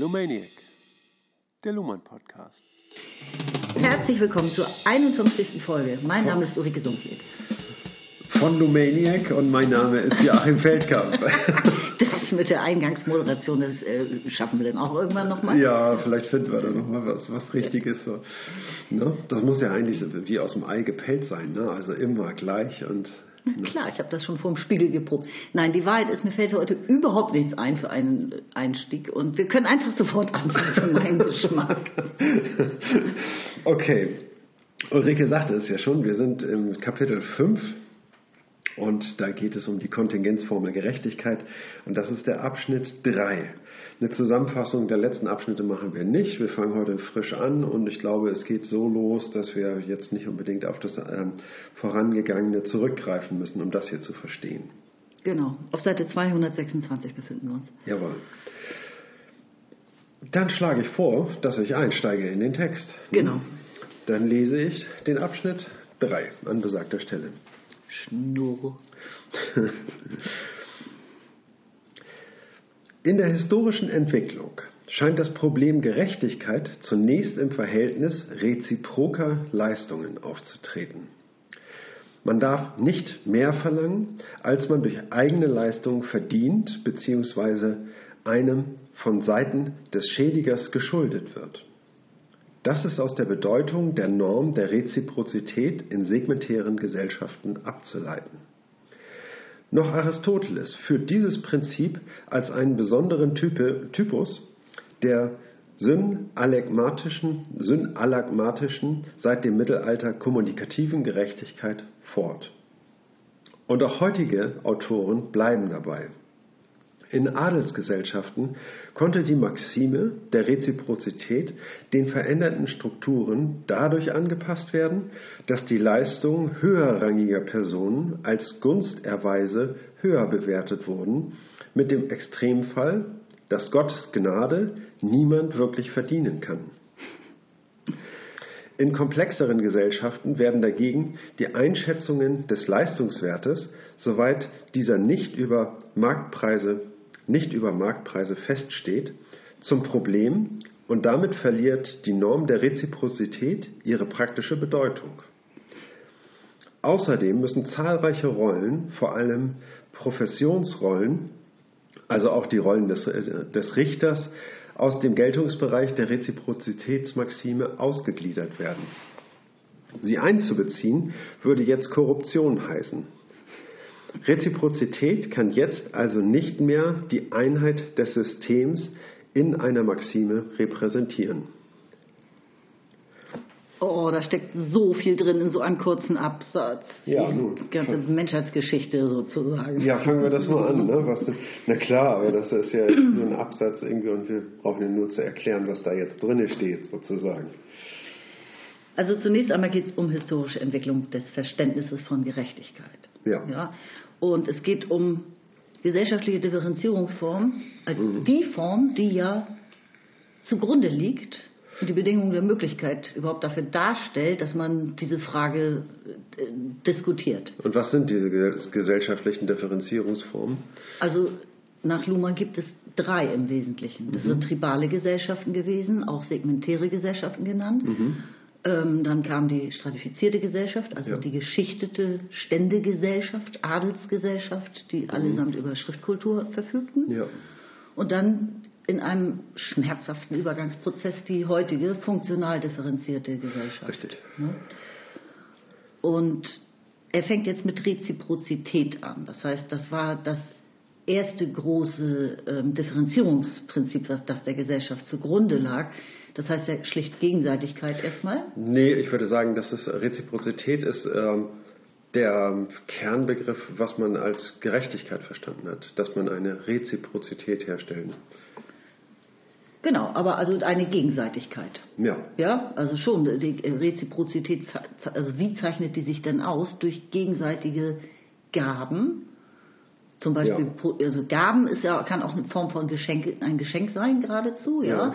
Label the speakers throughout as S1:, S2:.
S1: Lumaniac, der Luhmann Podcast.
S2: Herzlich willkommen zur 51. Folge. Mein Name ist Ulrike Sumpflied.
S3: Von Lumaniac und mein Name ist Joachim Feldkamp.
S2: Das mit der Eingangsmoderation, das äh, schaffen wir dann auch irgendwann nochmal.
S3: Ja, vielleicht finden wir da nochmal was, was richtig ist. So. Ne? Das muss ja eigentlich wie aus dem Ei gepellt sein, ne? also immer gleich und
S2: Na klar, ich habe das schon vor dem Spiegel geprobt. Nein, die Wahrheit ist, mir fällt heute überhaupt nichts ein für einen Einstieg und wir können einfach sofort anfangen für meinen Geschmack.
S3: Okay, Ulrike sagte es ja schon, wir sind im Kapitel 5 und da geht es um die Kontingenzformel Gerechtigkeit und das ist der Abschnitt 3. Eine Zusammenfassung der letzten Abschnitte machen wir nicht. Wir fangen heute frisch an und ich glaube, es geht so los, dass wir jetzt nicht unbedingt auf das ähm, Vorangegangene zurückgreifen müssen, um das hier zu verstehen.
S2: Genau, auf Seite 226 befinden wir uns.
S3: Jawohl. Dann schlage ich vor, dass ich einsteige in den Text.
S2: Genau.
S3: Dann lese ich den Abschnitt 3 an besagter Stelle.
S2: Schnurr.
S3: In der historischen Entwicklung scheint das Problem Gerechtigkeit zunächst im Verhältnis reziproker Leistungen aufzutreten. Man darf nicht mehr verlangen, als man durch eigene Leistung verdient bzw. einem von Seiten des Schädigers geschuldet wird. Das ist aus der Bedeutung der Norm der Reziprozität in segmentären Gesellschaften abzuleiten. Noch Aristoteles führt dieses Prinzip als einen besonderen Type, Typus der synalagmatischen, synalagmatischen, seit dem Mittelalter kommunikativen Gerechtigkeit fort. Und auch heutige Autoren bleiben dabei. In Adelsgesellschaften konnte die Maxime der Reziprozität den veränderten Strukturen dadurch angepasst werden, dass die Leistungen höherrangiger Personen als Gunsterweise höher bewertet wurden, mit dem Extremfall, dass Gottes Gnade niemand wirklich verdienen kann. In komplexeren Gesellschaften werden dagegen die Einschätzungen des Leistungswertes, soweit dieser nicht über Marktpreise nicht über Marktpreise feststeht, zum Problem und damit verliert die Norm der Reziprozität ihre praktische Bedeutung. Außerdem müssen zahlreiche Rollen, vor allem Professionsrollen, also auch die Rollen des, des Richters, aus dem Geltungsbereich der Reziprozitätsmaxime ausgegliedert werden. Sie einzubeziehen würde jetzt Korruption heißen. Reziprozität kann jetzt also nicht mehr die Einheit des Systems in einer Maxime repräsentieren.
S2: Oh, da steckt so viel drin in so einem kurzen Absatz.
S3: Ja,
S2: die
S3: nun.
S2: ganze Menschheitsgeschichte sozusagen.
S3: Ja, fangen wir das mal an. Ne? Was, na klar, aber das ist ja jetzt nur ein Absatz irgendwie und wir brauchen ja nur zu erklären, was da jetzt drin steht, sozusagen.
S2: Also zunächst einmal geht es um historische Entwicklung des Verständnisses von Gerechtigkeit.
S3: Ja.
S2: ja? Und es geht um gesellschaftliche Differenzierungsform als die Form, die ja zugrunde liegt und die Bedingung der Möglichkeit überhaupt dafür darstellt, dass man diese Frage äh, diskutiert.
S3: Und was sind diese ges- gesellschaftlichen Differenzierungsformen?
S2: Also nach Luhmann gibt es drei im Wesentlichen. Das sind tribale Gesellschaften gewesen, auch segmentäre Gesellschaften genannt. Ähm, dann kam die stratifizierte Gesellschaft, also
S3: Ja.
S2: die geschichtete Ständegesellschaft, Adelsgesellschaft, die allesamt über Schriftkultur verfügten.
S3: Ja.
S2: Und dann in einem schmerzhaften Übergangsprozess die heutige funktional differenzierte Gesellschaft.
S3: Richtig.
S2: Ne? Und er fängt jetzt mit Reziprozität an. Das heißt, das war das erste große ähm, Differenzierungsprinzip, das, das der Gesellschaft zugrunde lag. Das heißt ja schlicht Gegenseitigkeit erstmal.
S3: Nee, ich würde sagen, dass es Reziprozität ist ähm, der Kernbegriff, was man als Gerechtigkeit verstanden hat, dass man eine Reziprozität herstellen.
S2: Genau, aber also eine Gegenseitigkeit.
S3: Ja.
S2: Ja, also schon, die Reziprozität, also wie zeichnet die sich denn aus? Durch gegenseitige Gaben. Zum Beispiel,
S3: Ja.
S2: also Gaben ist ja, kann auch eine Form von Geschenk, ein Geschenk sein geradezu, ja. Äh,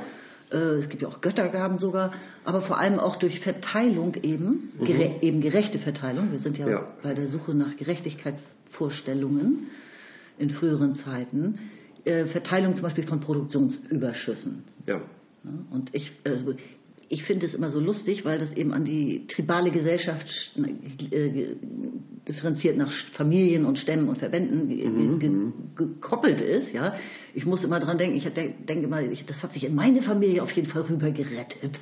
S2: Es gibt ja auch Göttergaben sogar, aber vor allem auch durch Verteilung eben, gere eben gerechte Verteilung. Wir sind ja,
S3: Ja.
S2: bei der Suche nach Gerechtigkeitsvorstellungen in früheren Zeiten. äh, Verteilung zum Beispiel von Produktionsüberschüssen.
S3: Ja.
S2: Ja, Und ich, also ich finde es immer so lustig, weil das eben an die tribale Gesellschaft äh, differenziert nach Familien und Stämmen und Verbänden
S3: Mhm,
S2: ge- gekoppelt ist. Ja, ich muss immer dran denken. Ich de- denke mal, das hat sich in meine Familie auf jeden Fall rüber gerettet,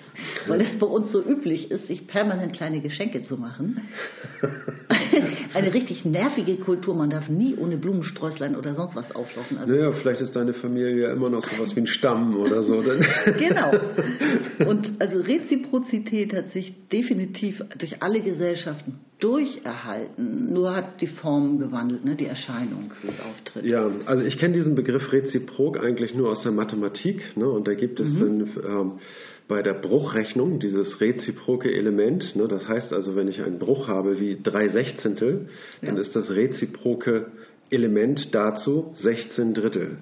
S2: weil es bei uns so üblich ist, sich permanent kleine Geschenke zu machen. Eine richtig nervige Kultur. Man darf nie ohne Blumensträußlein oder sonst was auflaufen. Also
S3: Naja, vielleicht ist deine Familie ja immer noch sowas wie ein Stamm oder so.
S2: Genau. Und also Reziprozität hat sich definitiv durch alle Gesellschaften durcherhalten. Nur hat die Form gewandelt, ne, die Erscheinung, wie es auftritt.
S3: Ja, also ich kenne diesen Begriff Reziprok eigentlich nur aus der Mathematik. Ne? Und da gibt es dann ähm, bei der Bruchrechnung dieses reziproke Element. Ne? Das heißt also, wenn ich einen Bruch habe wie drei Sechzehntel, dann
S2: Ja.
S3: ist das reziproke Element dazu 16 Drittel.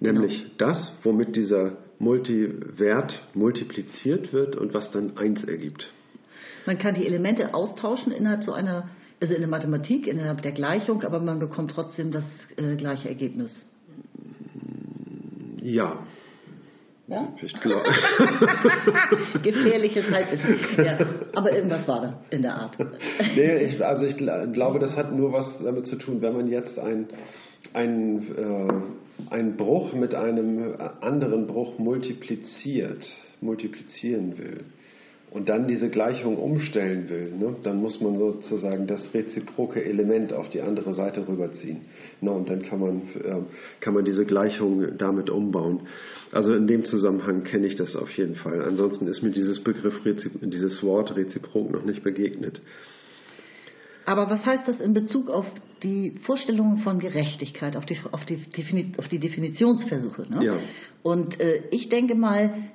S3: Nämlich das, womit dieser Multiwert multipliziert wird und was dann 1 ergibt.
S2: Man kann die Elemente austauschen innerhalb so einer, also in der Mathematik, innerhalb der Gleichung, aber man bekommt trotzdem das äh, gleiche Ergebnis.
S3: Ja,
S2: Ja?
S3: ich glaube.
S2: Gefährliches Halbwissen. Ja, aber irgendwas war da in der Art.
S3: Nee, ich, also ich gl- glaube, das hat nur was damit zu tun, wenn man jetzt ein, ein, äh, einen Bruch mit einem anderen Bruch multipliziert, multiplizieren will und dann diese Gleichung umstellen will, ne, dann muss man sozusagen das reziproke Element auf die andere Seite rüberziehen. Na, und dann kann man, äh, kann man diese Gleichung damit umbauen. Also in dem Zusammenhang kenne ich das auf jeden Fall. Ansonsten ist mir dieses Begriff, dieses Wort reziprok noch nicht begegnet.
S2: Aber was heißt das in Bezug auf die Vorstellungen von Gerechtigkeit, auf die, auf die, auf die Definitionsversuche? Ne?
S3: Ja.
S2: Und äh, ich denke mal,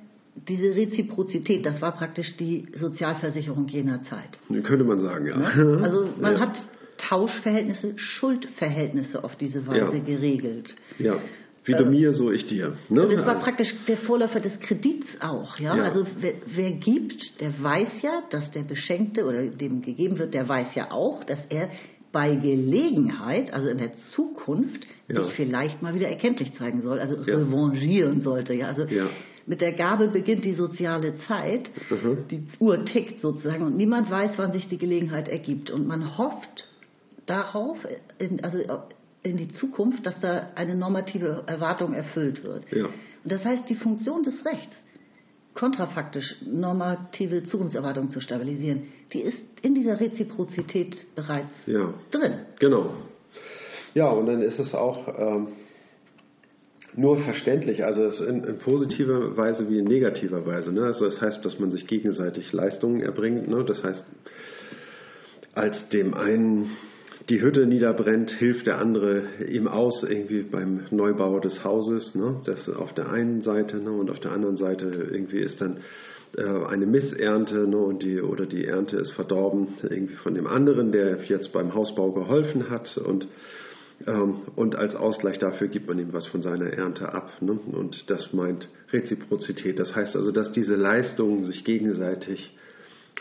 S2: diese Reziprozität, das war praktisch die Sozialversicherung jener Zeit.
S3: Könnte man sagen, ja.
S2: Ne? Also man
S3: ja.
S2: hat Tauschverhältnisse, Schuldverhältnisse auf diese Weise
S3: Ja.
S2: geregelt.
S3: Ja, wie du mir, so ich dir. Ne?
S2: Das war praktisch der Vorläufer des Kredits auch. Ja?
S3: Ja.
S2: Also wer, wer gibt, der weiß ja, dass der Beschenkte oder dem gegeben wird, der weiß ja auch, dass er bei Gelegenheit, also in der Zukunft,
S3: Ja.
S2: sich vielleicht mal wieder erkenntlich zeigen soll, also
S3: Ja.
S2: revanchieren sollte. Ja? Also
S3: Ja.
S2: mit der Gabe beginnt die soziale Zeit,
S3: Mhm.
S2: die Uhr tickt sozusagen und niemand weiß, wann sich die Gelegenheit ergibt. Und man hofft darauf, also in die Zukunft, dass da eine normative Erwartung erfüllt wird.
S3: Ja.
S2: Und das heißt, die Funktion des Rechts, kontrafaktisch normative Zukunftserwartungen zu stabilisieren, die ist in dieser Reziprozität bereits
S3: Ja,
S2: drin.
S3: genau. Ja, und dann ist es auch ähm, nur verständlich, also in, in positiver Weise wie in negativer Weise. Ne? Also das heißt, dass man sich gegenseitig Leistungen erbringt. Ne? Das heißt, als dem einen die Hütte niederbrennt, hilft der andere ihm aus, irgendwie beim Neubau des Hauses. Ne? Das auf der einen Seite ne? und auf der anderen Seite irgendwie ist dann äh, eine Missernte ne? und die, oder die Ernte ist verdorben irgendwie von dem anderen, der jetzt beim Hausbau geholfen hat und ähm, und als Ausgleich dafür gibt man ihm was von seiner Ernte ab. Ne? Und das meint Reziprozität. Das heißt also, dass diese Leistungen sich gegenseitig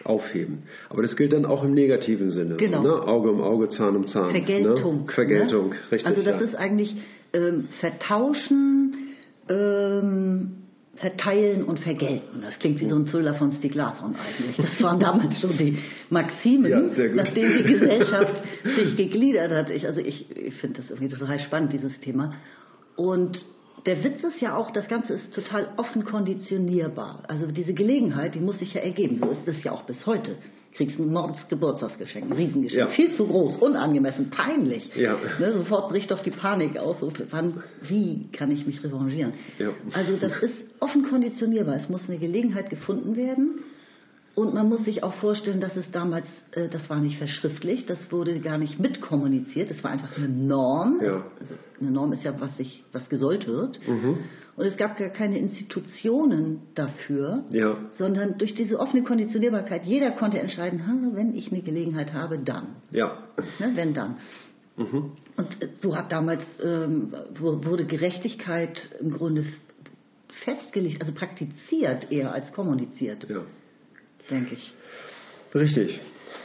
S3: aufheben. Aber das gilt dann auch im negativen Sinne.
S2: Genau.
S3: Ne? Auge um Auge, Zahn um Zahn.
S2: Vergeltung.
S3: Ne? Vergeltung,
S2: ne?
S3: richtig.
S2: Also das
S3: ja.
S2: ist eigentlich ähm, Vertauschen, ähm, Verteilen und Vergelten. Das klingt wie so ein Thriller von Stieg Larsson eigentlich. Das waren damals schon die Maximen,
S3: Ja,
S2: nachdem die Gesellschaft sich gegliedert hat. Ich, also ich, ich finde das irgendwie total spannend, dieses Thema. Und der Witz ist ja auch, das Ganze ist total offen konditionierbar. Also diese Gelegenheit, die muss sich ja ergeben. So ist es ja auch bis heute. Kriegst ein Mordsgeburtstagsgeschenk, ein Riesengeschenk.
S3: Ja.
S2: Viel zu groß, unangemessen, peinlich.
S3: Ja.
S2: Ne, sofort bricht doch die Panik aus. So, wann, wie kann ich mich revanchieren?
S3: Ja.
S2: Also das ist offen konditionierbar. Es muss eine Gelegenheit gefunden werden. Und man muss sich auch vorstellen, dass es damals, äh, das war nicht verschriftlicht, das wurde gar nicht mitkommuniziert, es war einfach eine Norm.
S3: Ja.
S2: Also eine Norm ist ja, was, sich, was gesollt wird.
S3: Mhm.
S2: Und es gab gar keine Institutionen dafür,
S3: Ja.
S2: sondern durch diese offene Konditionierbarkeit, jeder konnte entscheiden, "Ha, wenn ich eine Gelegenheit habe, dann.
S3: Ja.
S2: Ne, wenn dann.
S3: Mhm.
S2: Und so hat damals ähm, wu- wurde Gerechtigkeit im Grunde festgelegt, also praktiziert eher als kommuniziert,
S3: ja.
S2: Denke ich.
S3: Richtig.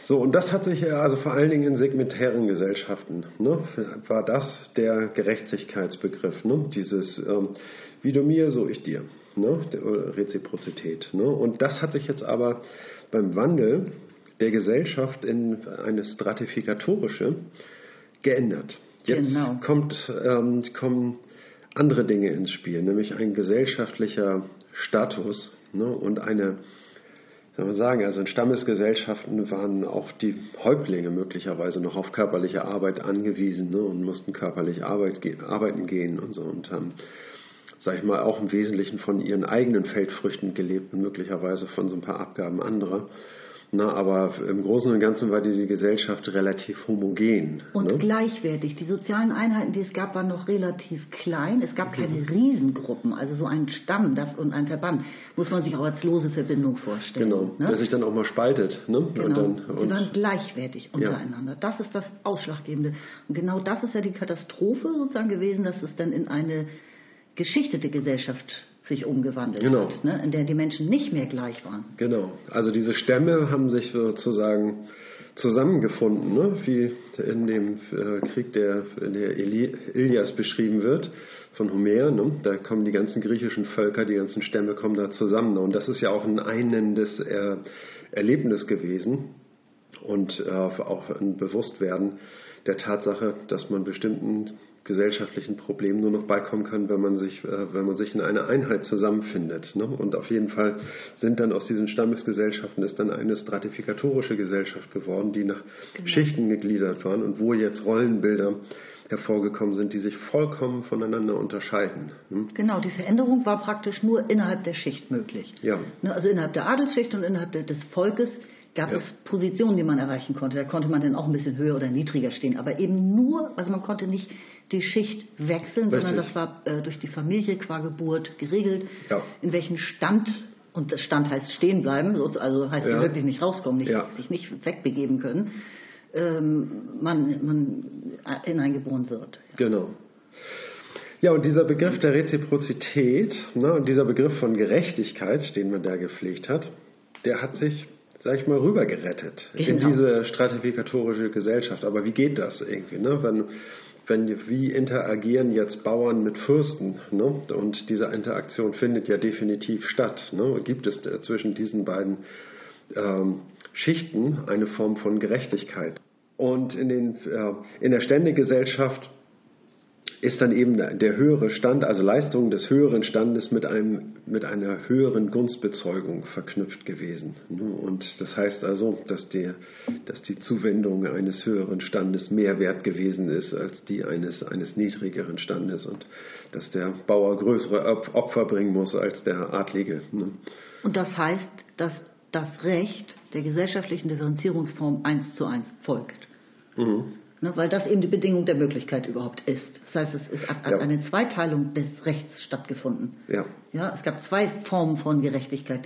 S3: So, und das hat sich also vor allen Dingen in segmentären Gesellschaften, ne, war das der Gerechtigkeitsbegriff, ne, dieses ähm, wie du mir, so ich dir, ne, Reziprozität. Ne, und das hat sich jetzt aber beim Wandel der Gesellschaft in eine stratifikatorische geändert. Jetzt genau. kommt, ähm, kommen andere Dinge ins Spiel, nämlich ein gesellschaftlicher Status ne, und eine soll man sagen, also in Stammesgesellschaften waren auch die Häuptlinge möglicherweise noch auf körperliche Arbeit angewiesen ne, und mussten körperlich Arbeit, arbeiten gehen und so und haben, sag ich mal, auch im Wesentlichen von ihren eigenen Feldfrüchten gelebt und möglicherweise von so ein paar Abgaben anderer. Na, aber im Großen und Ganzen war diese Gesellschaft relativ homogen.
S2: Und ne? gleichwertig. Die sozialen Einheiten, die es gab, waren noch relativ klein. Es gab keine mhm. Riesengruppen, also so ein Stamm und ein Verband. Muss man sich auch als lose Verbindung vorstellen.
S3: Genau, ne? der sich dann auch mal spaltet. Ne?
S2: Genau. Und dann, und Sie waren gleichwertig untereinander. Ja. Das ist das Ausschlaggebende. Und genau das ist ja die Katastrophe sozusagen gewesen, dass es dann in eine geschichtete Gesellschaft sich umgewandelt genau. hat, ne? in der die Menschen nicht mehr gleich waren.
S3: Genau. Also diese Stämme haben sich sozusagen zusammengefunden, ne? wie in dem äh, Krieg, der in der Ilias beschrieben wird von Homer. Ne? Da kommen die ganzen griechischen Völker, die ganzen Stämme kommen da zusammen. Und das ist ja auch ein einendes er Erlebnis gewesen und äh, auch ein Bewusstwerden der Tatsache, dass man bestimmten gesellschaftlichen Problemen nur noch beikommen kann, wenn man sich, äh, wenn man sich in einer Einheit zusammenfindet. Ne? Und auf jeden Fall sind dann aus diesen Stammesgesellschaften ist dann eine stratifikatorische Gesellschaft geworden, die nach genau. Schichten gegliedert waren und wo jetzt Rollenbilder hervorgekommen sind, die sich vollkommen voneinander unterscheiden.
S2: Hm? Genau, die Veränderung war praktisch nur innerhalb der Schicht möglich. Ja. Ne, also innerhalb der Adelsschicht und innerhalb des Volkes gab ja. es Positionen, die man erreichen konnte. Da konnte man dann auch ein bisschen höher oder niedriger stehen. Aber eben nur, also man konnte nicht die Schicht wechseln, Richtig. sondern das war äh, durch die Familie qua Geburt geregelt, ja. in welchen Stand, und das Stand heißt stehen bleiben, also heißt ja. wirklich nicht rauskommen, nicht, sich nicht wegbegeben können, ähm, man, man hineingeboren wird.
S3: Genau. Ja, und dieser Begriff der Reziprozität ne, und dieser Begriff von Gerechtigkeit, den man da gepflegt hat, der hat sich, sag ich mal, rübergerettet genau. in diese stratifikatorische Gesellschaft. Aber wie geht das irgendwie? Ne? Wenn, wenn, wie interagieren jetzt Bauern mit Fürsten? Ne? Und diese Interaktion findet ja definitiv statt. Ne? Gibt es zwischen diesen beiden ähm, Schichten eine Form von Gerechtigkeit? Und in, den, äh, in der Ständegesellschaft ist dann eben der höhere Stand, also Leistung des höheren Standes mit, einem, mit einer höheren Gunstbezeugung verknüpft gewesen. Und das heißt also, dass, der, dass die Zuwendung eines höheren Standes mehr wert gewesen ist als die eines, eines niedrigeren Standes und dass der Bauer größere Opfer bringen muss als der Adlige.
S2: Und das heißt, dass das Recht der gesellschaftlichen Differenzierungsform eins zu eins folgt. Mhm. Ne, weil das eben die Bedingung der Möglichkeit überhaupt ist. Das heißt, es ist, hat ja. eine Zweiteilung des Rechts stattgefunden. Ja. Ja, es gab zwei Formen von Gerechtigkeit.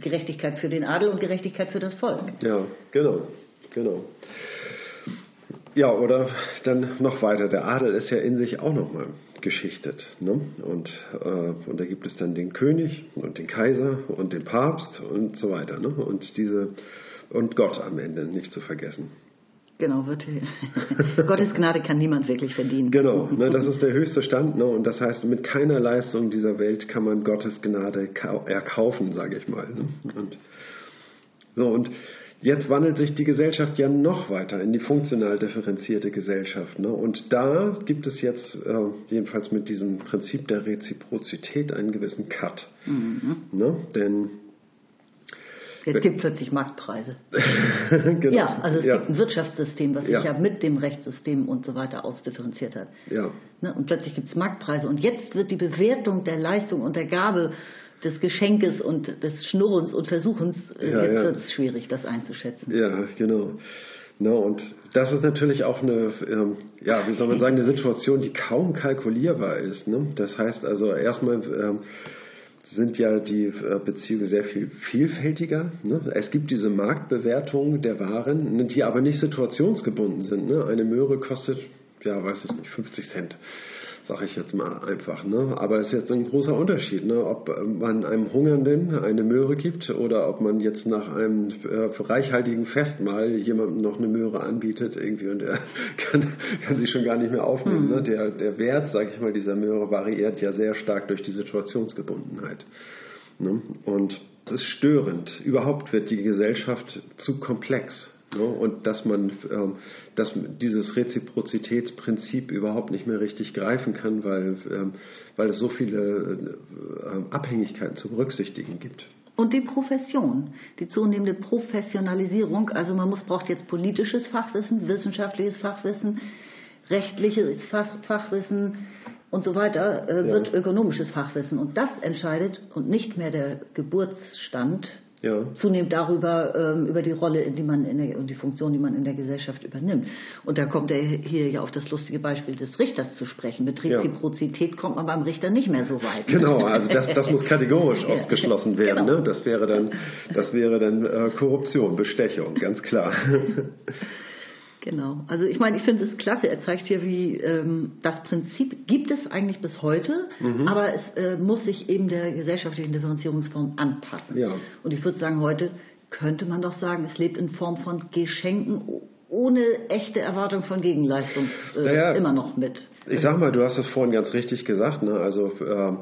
S2: Gerechtigkeit für den Adel und Gerechtigkeit für das Volk.
S3: Ja, genau, genau. Ja, oder dann noch weiter. Der Adel ist ja in sich auch nochmal geschichtet. Ne? Und, äh, und da gibt es dann den König und den Kaiser und den Papst und so weiter. Ne? Und diese und Gott am Ende nicht zu vergessen.
S2: Genau, wird Gottes Gnade kann niemand wirklich verdienen.
S3: Genau, ne, das ist der höchste Stand. Ne, und das heißt, mit keiner Leistung dieser Welt kann man Gottes Gnade erkaufen, sage ich mal. Ne? Und, so, und jetzt wandelt sich die Gesellschaft ja noch weiter in die funktional differenzierte Gesellschaft. Ne? Und da gibt es jetzt, äh, jedenfalls mit diesem Prinzip der Reziprozität, einen gewissen Cut. Mhm. Ne? Denn
S2: Jetzt gibt es plötzlich Marktpreise. genau. Ja, also es ja. gibt ein Wirtschaftssystem, was sich ja. ja mit dem Rechtssystem und so weiter ausdifferenziert hat. Ja. Ne? Und plötzlich gibt es Marktpreise. Und jetzt wird die Bewertung der Leistung und der Gabe des Geschenkes und des Schnurrens und Versuchens, äh, ja, jetzt wird es schwierig, das einzuschätzen.
S3: Ja, genau. No, und das ist natürlich auch eine, ähm, ja, wie soll man sagen, eine Situation, die kaum kalkulierbar ist. Ne? Das heißt also erstmal, ähm, sind ja die äh, Beziehungen sehr viel vielfältiger. Ne? Es gibt diese Marktbewertung der Waren, die aber nicht situationsgebunden sind. Ne? Eine Möhre kostet, ja, weiß ich nicht, 50 Cent. Sage ich jetzt mal einfach. Ne? Aber es ist jetzt ein großer Unterschied, ne? ob man einem Hungernden eine Möhre gibt oder ob man jetzt nach einem äh, reichhaltigen Festmahl jemandem noch eine Möhre anbietet irgendwie und er kann, kann sie schon gar nicht mehr aufnehmen. Mhm. Ne? Der, der Wert, sage ich mal, dieser Möhre variiert ja sehr stark durch die Situationsgebundenheit. Ne? Und es ist störend. Überhaupt wird die Gesellschaft zu komplex. Ne? Und dass man ähm, dass dieses Reziprozitätsprinzip überhaupt nicht mehr richtig greifen kann, weil, ähm, weil es so viele äh, Abhängigkeiten zu berücksichtigen gibt.
S2: Und die Profession, die zunehmende Professionalisierung, also man muss, braucht jetzt politisches Fachwissen, wissenschaftliches Fachwissen, rechtliches Fachwissen und so weiter, äh, wird ja. ökonomisches Fachwissen. Und das entscheidet und nicht mehr der Geburtsstand ja. zunehmend darüber, ähm, über die Rolle, die man in der, und die Funktion, die man in der Gesellschaft übernimmt. Und da kommt er hier ja auf das lustige Beispiel des Richters zu sprechen. Mit Reziprozität ja. kommt man beim Richter nicht mehr so weit.
S3: Genau, also das, das muss kategorisch ausgeschlossen werden. Genau. Ne? Das wäre dann, das wäre dann äh, Korruption, Bestechung, ganz klar.
S2: Genau. Also ich meine, ich finde es klasse. Er zeigt hier, wie ähm, das Prinzip gibt es eigentlich bis heute, mhm. aber es äh, muss sich eben der gesellschaftlichen Differenzierungsform anpassen. Ja. Und ich würde sagen, heute könnte man doch sagen, es lebt in Form von Geschenken ohne echte Erwartung von Gegenleistung äh, naja, immer noch mit.
S3: Ich sag mal, du hast es vorhin ganz richtig gesagt, ne? also äh,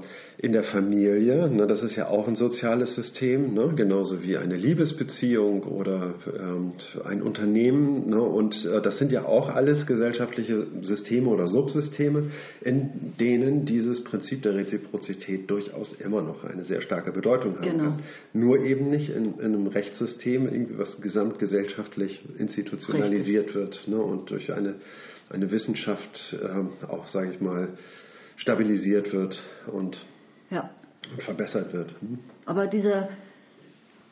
S3: in der Familie, ne? das ist ja auch ein soziales System, ne? genauso wie eine Liebesbeziehung oder ähm, ein Unternehmen. Ne? Und äh, das sind ja auch alles gesellschaftliche Systeme oder Subsysteme, in denen dieses Prinzip der Reziprozität durchaus immer noch eine sehr starke Bedeutung hat. Genau. Nur eben nicht in, in, einem Rechtssystem, irgendwie was gesamtgesellschaftlich institutionalisiert richtig. wird ne? und durch eine eine Wissenschaft äh, auch, sage ich mal, stabilisiert wird und, ja. und verbessert wird. Hm?
S2: Aber dieser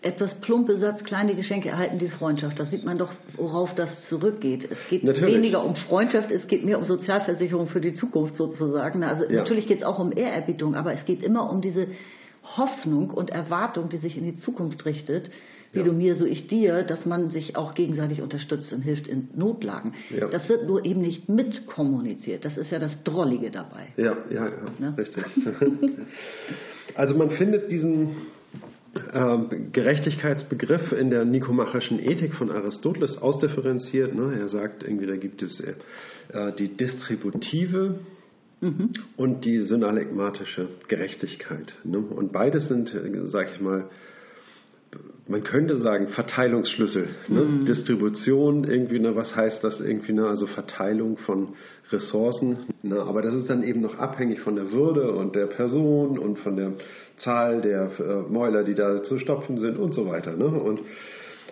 S2: etwas plumpe Satz, kleine Geschenke erhalten die Freundschaft. Da sieht man doch, worauf das zurückgeht. Es geht natürlich. weniger um Freundschaft, es geht mehr um Sozialversicherung für die Zukunft sozusagen. Also ja. natürlich geht es auch um Ehrerbietung, aber es geht immer um diese Hoffnung und Erwartung, die sich in die Zukunft richtet, wie ja. du mir, so ich dir, dass man sich auch gegenseitig unterstützt und hilft in Notlagen. Ja. Das wird nur eben nicht mitkommuniziert. Das ist ja das Drollige dabei.
S3: Ja, ja, ja, ne? richtig. also man findet diesen äh, Gerechtigkeitsbegriff in der nikomachischen Ethik von Aristoteles ausdifferenziert. Ne? Er sagt, irgendwie da gibt es äh, die distributive mhm. und die synalekmatische Gerechtigkeit. Ne? Und beides sind, äh, sag ich mal, man könnte sagen, Verteilungsschlüssel, ne? mhm. Distribution, irgendwie, ne, was heißt das irgendwie, ne? also Verteilung von Ressourcen. Ne? Aber das ist dann eben noch abhängig von der Würde und der Person und von der Zahl der äh, Mäuler, die da zu stopfen sind und so weiter. Ne? Und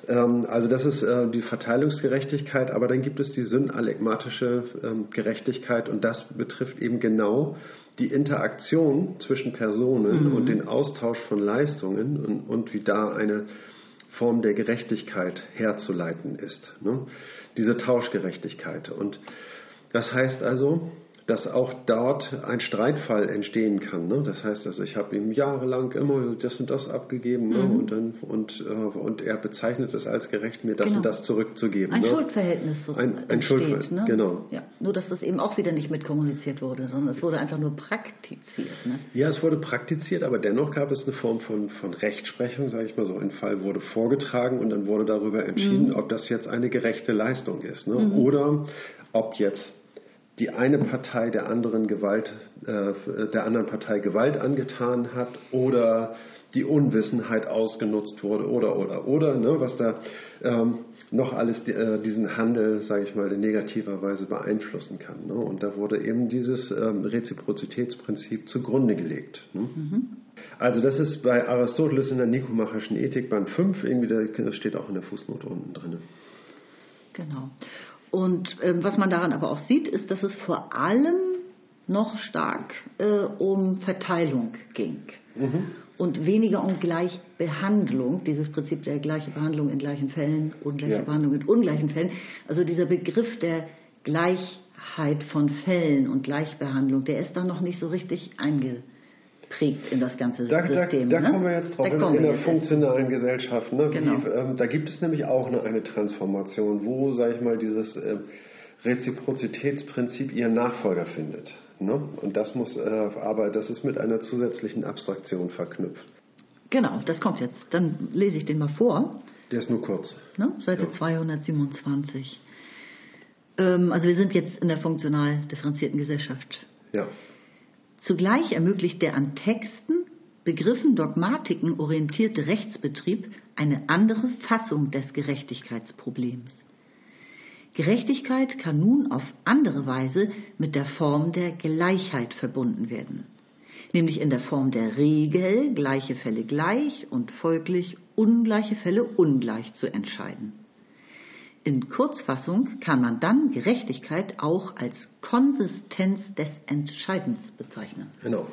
S3: ähm, also das ist äh, die Verteilungsgerechtigkeit, aber dann gibt es die synalekmatische ähm, Gerechtigkeit und das betrifft eben genau die Interaktion zwischen Personen mhm. und den Austausch von Leistungen und, und, wie da eine Form der Gerechtigkeit herzuleiten ist. Ne? Diese Tauschgerechtigkeit. Und das heißt also, dass auch dort ein Streitfall entstehen kann. Ne? Das heißt, also ich habe ihm jahrelang immer das und das abgegeben ne? mhm. und, dann, und, äh, und er bezeichnet es als gerecht, mir das genau. und das zurückzugeben.
S2: Ein
S3: ne?
S2: Schuldverhältnis so ein, ein Schuldverhältnis, ne? genau. Ja, nur, dass das eben auch wieder nicht mitkommuniziert wurde, sondern es wurde einfach nur praktiziert. Ne?
S3: Ja, es wurde praktiziert, aber dennoch gab es eine Form von, von Rechtsprechung, sage ich mal so. Ein Fall wurde vorgetragen und dann wurde darüber entschieden, mhm. ob das jetzt eine gerechte Leistung ist. Ne? Mhm. Oder ob jetzt die eine Partei der anderen Gewalt, äh, der anderen Partei Gewalt angetan hat oder die Unwissenheit ausgenutzt wurde oder oder oder ne, was da ähm, noch alles äh, diesen Handel, sage ich mal, in negativer Weise beeinflussen kann. Ne? Und da wurde eben dieses ähm, Reziprozitätsprinzip zugrunde gelegt. Ne? Mhm. Also das ist bei Aristoteles in der Nikomachischen Ethik Band 5, irgendwie das steht auch in der Fußnote unten drin.
S2: Genau. Und ähm, was man daran aber auch sieht, ist, dass es vor allem noch stark äh, um Verteilung ging. Mhm. Und weniger um Gleichbehandlung, dieses Prinzip der gleichen Behandlung in gleichen Fällen, ungleiche ja. Behandlung in ungleichen Fällen. Also dieser Begriff der Gleichheit von Fällen und Gleichbehandlung, der ist da noch nicht so richtig eingegangen prägt in das ganze
S3: da,
S2: System.
S3: Da, da ne? kommen wir jetzt drauf, in, in der funktionalen Gesellschaft. Ne? Genau. Wie, ähm, da gibt es nämlich auch eine, eine Transformation, wo, sage ich mal, dieses, äh, Reziprozitätsprinzip ihren Nachfolger findet. Ne? Und das muss, äh, aber das ist mit einer zusätzlichen Abstraktion verknüpft.
S2: Genau, das kommt jetzt. Dann lese ich den mal vor.
S3: Der ist nur kurz.
S2: Ne? Seite ja. 227. Ähm, also wir sind jetzt in der funktional differenzierten Gesellschaft.
S3: Ja.
S2: Zugleich ermöglicht der an Texten, Begriffen, Dogmatiken orientierte Rechtsbetrieb eine andere Fassung des Gerechtigkeitsproblems. Gerechtigkeit kann nun auf andere Weise mit der Form der Gleichheit verbunden werden, nämlich in der Form der Regel, gleiche Fälle gleich und folglich ungleiche Fälle ungleich zu entscheiden. In Kurzfassung kann man dann Gerechtigkeit auch als Konsistenz des Entscheidens bezeichnen.
S3: Genau.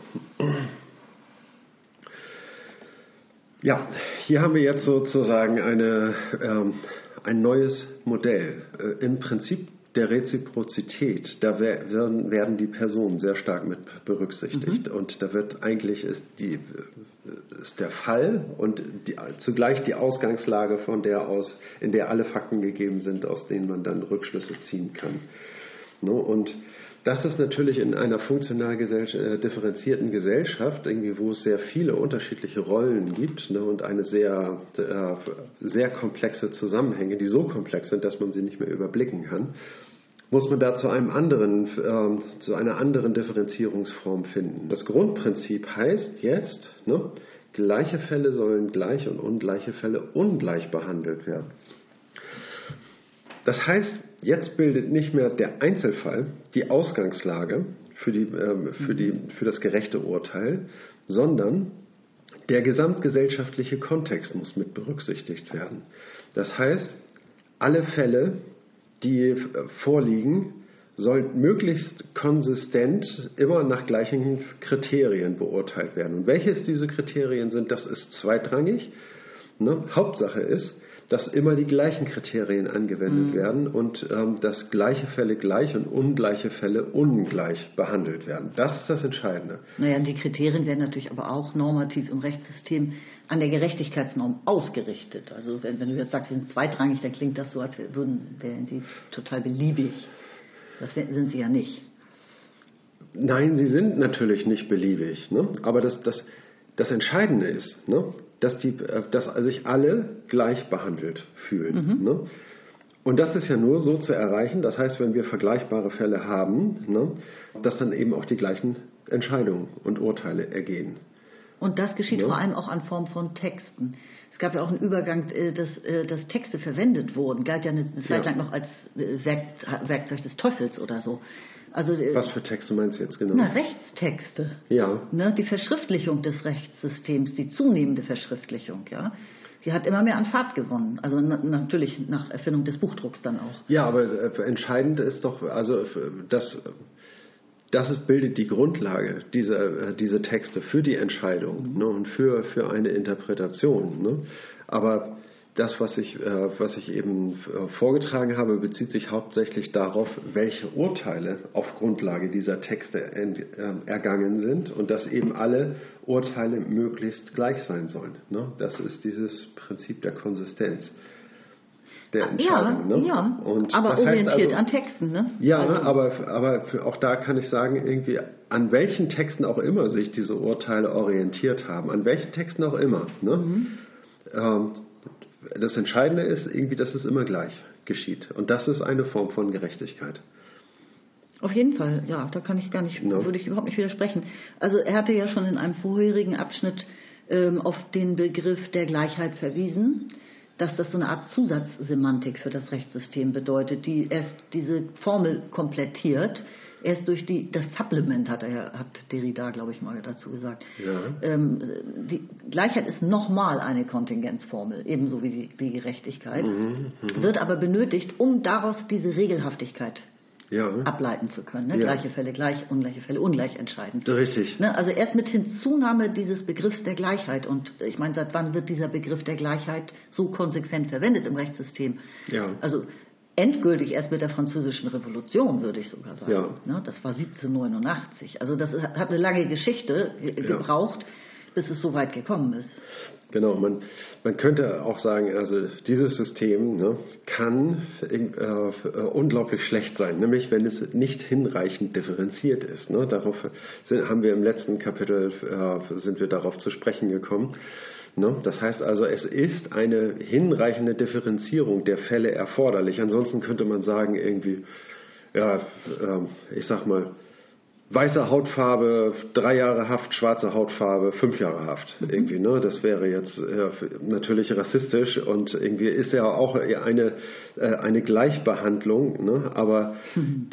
S3: Ja, hier haben wir jetzt sozusagen eine, ähm, ein neues Modell. Äh, Im Prinzip der Reziprozität, da werden, werden die Personen sehr stark mit berücksichtigt. Mhm. Und da wird eigentlich ist, die, ist der Fall und die, zugleich die Ausgangslage, von der aus, in der alle Fakten gegeben sind, aus denen man dann Rückschlüsse ziehen kann. Ne, und das ist natürlich in einer funktional äh, differenzierten Gesellschaft, irgendwie, wo es sehr viele unterschiedliche Rollen gibt ne, und eine sehr, äh, sehr komplexe Zusammenhänge, die so komplex sind, dass man sie nicht mehr überblicken kann, muss man da zu einem anderen, äh, zu einer anderen Differenzierungsform finden. Das Grundprinzip heißt jetzt, ne, gleiche Fälle sollen gleich und ungleiche Fälle ungleich behandelt werden. Das heißt, jetzt bildet nicht mehr der Einzelfall die Ausgangslage für, die, äh, für, die, für das gerechte Urteil, sondern der gesamtgesellschaftliche Kontext muss mit berücksichtigt werden. Das heißt, alle Fälle, die vorliegen, sollen möglichst konsistent immer nach gleichen Kriterien beurteilt werden. Und welches diese Kriterien sind, das ist zweitrangig. Ne? Hauptsache ist, dass immer die gleichen Kriterien angewendet mhm. werden und ähm, dass gleiche Fälle gleich und ungleiche Fälle ungleich behandelt werden. Das ist das Entscheidende.
S2: Naja, die Kriterien werden natürlich aber auch normativ im Rechtssystem an der Gerechtigkeitsnorm ausgerichtet. Also wenn, wenn du jetzt sagst, sie sind zweitrangig, dann klingt das so, als würden, wären sie total beliebig. Das sind sie ja nicht.
S3: Nein, sie sind natürlich nicht beliebig. Ne? Aber das, das, das Entscheidende ist, ne? Dass, die, äh, dass sich alle gleich behandelt fühlen. Mhm. Ne? Und das ist ja nur so zu erreichen, das heißt, wenn wir vergleichbare Fälle haben, ne, dass dann eben auch die gleichen Entscheidungen und Urteile ergehen.
S2: Und das geschieht ja. vor allem auch an Form von Texten. Es gab ja auch einen Übergang, äh, dass, äh, dass Texte verwendet wurden, galt ja eine Zeit lang noch als Werkzeug des Teufels oder so.
S3: Also, äh, Was für Texte meinst du jetzt genau?
S2: Na, Rechtstexte.
S3: Ja.
S2: Ne, die Verschriftlichung des Rechtssystems, die zunehmende Verschriftlichung, ja. Die hat immer mehr an Fahrt gewonnen. Also na, natürlich nach Erfindung des Buchdrucks dann auch.
S3: Ja, aber äh, entscheidend ist doch, also das, das bildet die Grundlage, diese, äh, diese Texte für die Entscheidung mhm. ne, und für, für eine Interpretation. Ne? Aber das, was ich, äh, was ich eben äh, vorgetragen habe, bezieht sich hauptsächlich darauf, welche Urteile auf Grundlage dieser Texte äh, ergangen sind und dass eben alle Urteile möglichst gleich sein sollen. Ne? Das ist dieses Prinzip der Konsistenz.
S2: Der Entscheidung, ja, ne? ja. Und aber orientiert also, an Texten, ne?
S3: Ja, also. aber, aber auch da kann ich sagen, irgendwie an welchen Texten auch immer sich diese Urteile orientiert haben, an welchen Texten auch immer, ne? Mhm. Ähm, das Entscheidende ist irgendwie, dass es immer gleich geschieht. Und das ist eine Form von Gerechtigkeit.
S2: Auf jeden Fall, ja, da kann ich gar nicht, no. würde ich überhaupt nicht widersprechen. Also er hatte ja schon in einem vorherigen Abschnitt ähm, auf den Begriff der Gleichheit verwiesen, dass das so eine Art Zusatzsemantik für das Rechtssystem bedeutet, die erst diese Formel komplettiert, erst durch die, das Supplement hat er hat Derrida, glaube ich, mal dazu gesagt. Ja. Ähm, die Gleichheit ist nochmal eine Kontingenzformel, ebenso wie die wie Gerechtigkeit, mhm, mh. wird aber benötigt, um daraus diese Regelhaftigkeit ja. ableiten zu können. Ne? Ja. Gleiche Fälle gleich, ungleiche Fälle ungleich entscheiden.
S3: Richtig.
S2: Ne? Also erst mit Hinzunahme dieses Begriffs der Gleichheit und ich meine, seit wann wird dieser Begriff der Gleichheit so konsequent verwendet im Rechtssystem? Ja. Also endgültig erst mit der Französischen Revolution, würde ich sogar sagen. Ja. Ne, das war 1789. Also das hat eine lange Geschichte gebraucht, bis es so weit gekommen ist.
S3: Genau, man, man könnte auch sagen, also dieses System ne, kann äh, unglaublich schlecht sein, nämlich wenn es nicht hinreichend differenziert ist. Ne. Darauf sind, haben wir im letzten Kapitel äh, sind wir darauf zu sprechen gekommen. Ne? Das heißt also, es ist eine hinreichende Differenzierung der Fälle erforderlich. Ansonsten könnte man sagen, irgendwie, ja, äh, ich sag mal, weiße Hautfarbe, drei Jahre Haft, schwarze Hautfarbe, fünf Jahre Haft. Mhm. Irgendwie, ne? Das wäre jetzt ja, natürlich rassistisch und irgendwie ist ja auch eine, äh, eine Gleichbehandlung, ne? aber mhm.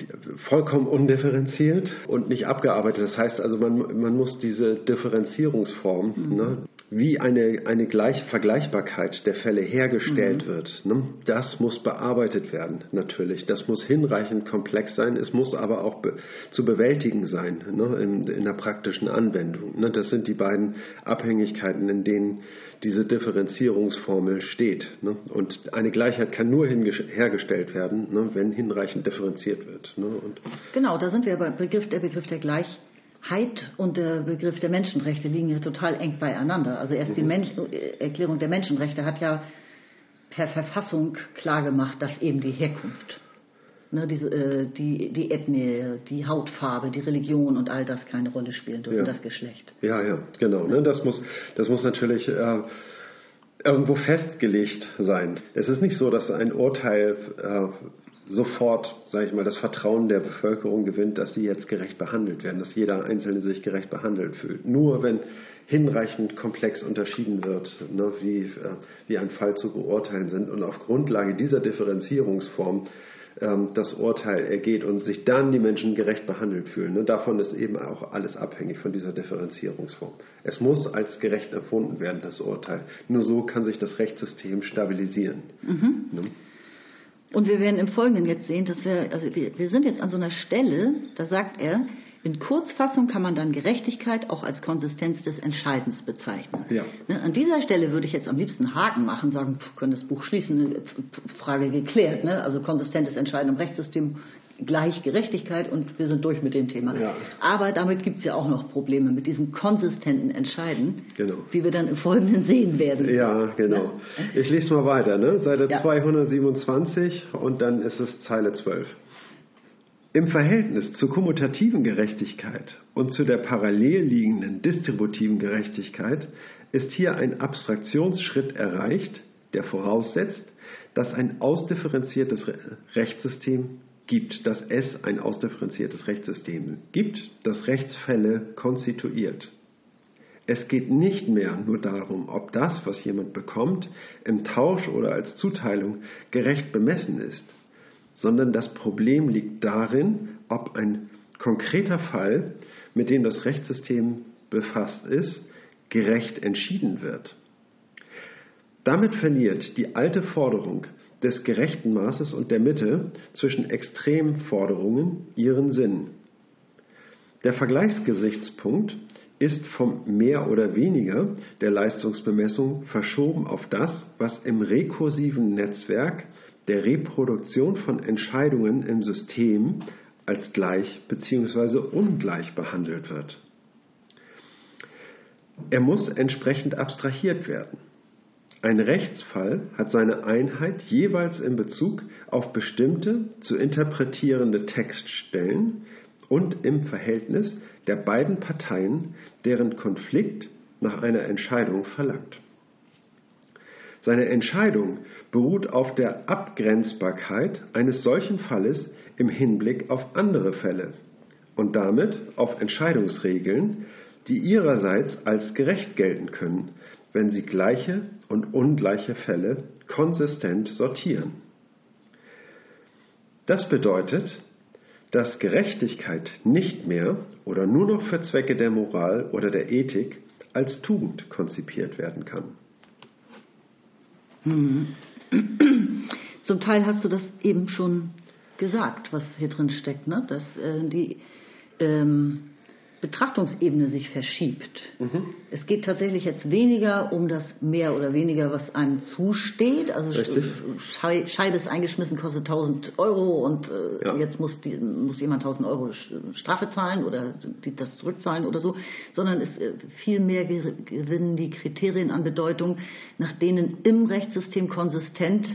S3: vollkommen undifferenziert und nicht abgearbeitet. Das heißt also, man, man muss diese Differenzierungsform, mhm. ne? Wie eine, eine Gleich Vergleichbarkeit der Fälle hergestellt mhm. wird. Ne? Das muss bearbeitet werden, natürlich. Das muss hinreichend komplex sein. Es muss aber auch be zu bewältigen sein ne? in, in der praktischen Anwendung. Ne? Das sind die beiden Abhängigkeiten, in denen diese Differenzierungsformel steht. Ne? Und eine Gleichheit kann nur hergestellt werden, ne? wenn hinreichend differenziert wird. Ne?
S2: Genau, da sind wir beim Begriff, der Begriff der Gleichheit Heid und der Begriff der Menschenrechte liegen ja total eng beieinander. Also erst die mhm. Mensch Erklärung der Menschenrechte hat ja per Verfassung klargemacht, dass eben die Herkunft, ne, diese, äh, die, die Ethnie, die Hautfarbe, die Religion und all das keine Rolle spielen dürfen, ja. das Geschlecht.
S3: Ja, ja, genau. Ne, das, muss, das muss natürlich äh, irgendwo festgelegt sein. Es ist nicht so, dass ein Urteil äh, sofort, sage ich mal, das Vertrauen der Bevölkerung gewinnt, dass sie jetzt gerecht behandelt werden, dass jeder Einzelne sich gerecht behandelt fühlt. Nur wenn hinreichend komplex unterschieden wird, ne, wie, äh, wie ein Fall zu beurteilen sind und auf Grundlage dieser Differenzierungsform ähm, das Urteil ergeht und sich dann die Menschen gerecht behandelt fühlen. Ne, davon ist eben auch alles abhängig von dieser Differenzierungsform. Es muss als gerecht erfunden werden, das Urteil. Nur so kann sich das Rechtssystem stabilisieren. Mhm. Ne?
S2: Und wir werden im Folgenden jetzt sehen, dass wir, also wir, wir sind jetzt an so einer Stelle, da sagt er, in Kurzfassung kann man dann Gerechtigkeit auch als Konsistenz des Entscheidens bezeichnen. Ja. Ne, an dieser Stelle würde ich jetzt am liebsten Haken machen, sagen, können das Buch schließen, Frage geklärt. Ne? Also konsistentes Entscheiden im Rechtssystem gleich Gerechtigkeit und wir sind durch mit dem Thema. Ja. Aber damit gibt es ja auch noch Probleme mit diesem konsistenten Entscheiden, genau. wie wir dann im Folgenden sehen werden.
S3: Ja, genau. Ich lese mal weiter, ne? Seite ja. 227 und dann ist es Zeile 12. Im Verhältnis zur kommutativen Gerechtigkeit und zu der parallel liegenden distributiven Gerechtigkeit ist hier ein Abstraktionsschritt erreicht, der voraussetzt, dass ein ausdifferenziertes Rechtssystem gibt, dass es ein ausdifferenziertes Rechtssystem gibt, das Rechtsfälle konstituiert. Es geht nicht mehr nur darum, ob das, was jemand bekommt, im Tausch oder als Zuteilung gerecht bemessen ist, sondern das Problem liegt darin, ob ein konkreter Fall, mit dem das Rechtssystem befasst ist, gerecht entschieden wird. Damit verliert die alte Forderung des gerechten Maßes und der Mitte zwischen Extremforderungen ihren Sinn. Der Vergleichsgesichtspunkt ist vom mehr oder weniger der Leistungsbemessung verschoben auf das, was im rekursiven Netzwerk der Reproduktion von Entscheidungen im System als gleich bzw. ungleich behandelt wird. Er muss entsprechend abstrahiert werden. Ein Rechtsfall hat seine Einheit jeweils in Bezug auf bestimmte zu interpretierende Textstellen und im Verhältnis der beiden Parteien, deren Konflikt nach einer Entscheidung verlangt. Seine Entscheidung beruht auf der Abgrenzbarkeit eines solchen Falles im Hinblick auf andere Fälle und damit auf Entscheidungsregeln, die ihrerseits als gerecht gelten können, wenn sie gleiche und ungleiche Fälle konsistent sortieren. Das bedeutet, dass Gerechtigkeit nicht mehr oder nur noch für Zwecke der Moral oder der Ethik als Tugend konzipiert werden kann.
S2: Hm. Zum Teil hast du das eben schon gesagt, was hier drin steckt, ne? dass äh, die ähm, Betrachtungsebene sich verschiebt. Mhm. Es geht tatsächlich jetzt weniger um das mehr oder weniger, was einem zusteht. Also Schei Scheibe ist eingeschmissen, kostet 1000 Euro und äh, ja. jetzt muss, die, muss jemand 1000 Euro Strafe zahlen oder die, das zurückzahlen oder so, sondern es äh, viel mehr gewinnen die Kriterien an Bedeutung, nach denen im Rechtssystem konsistent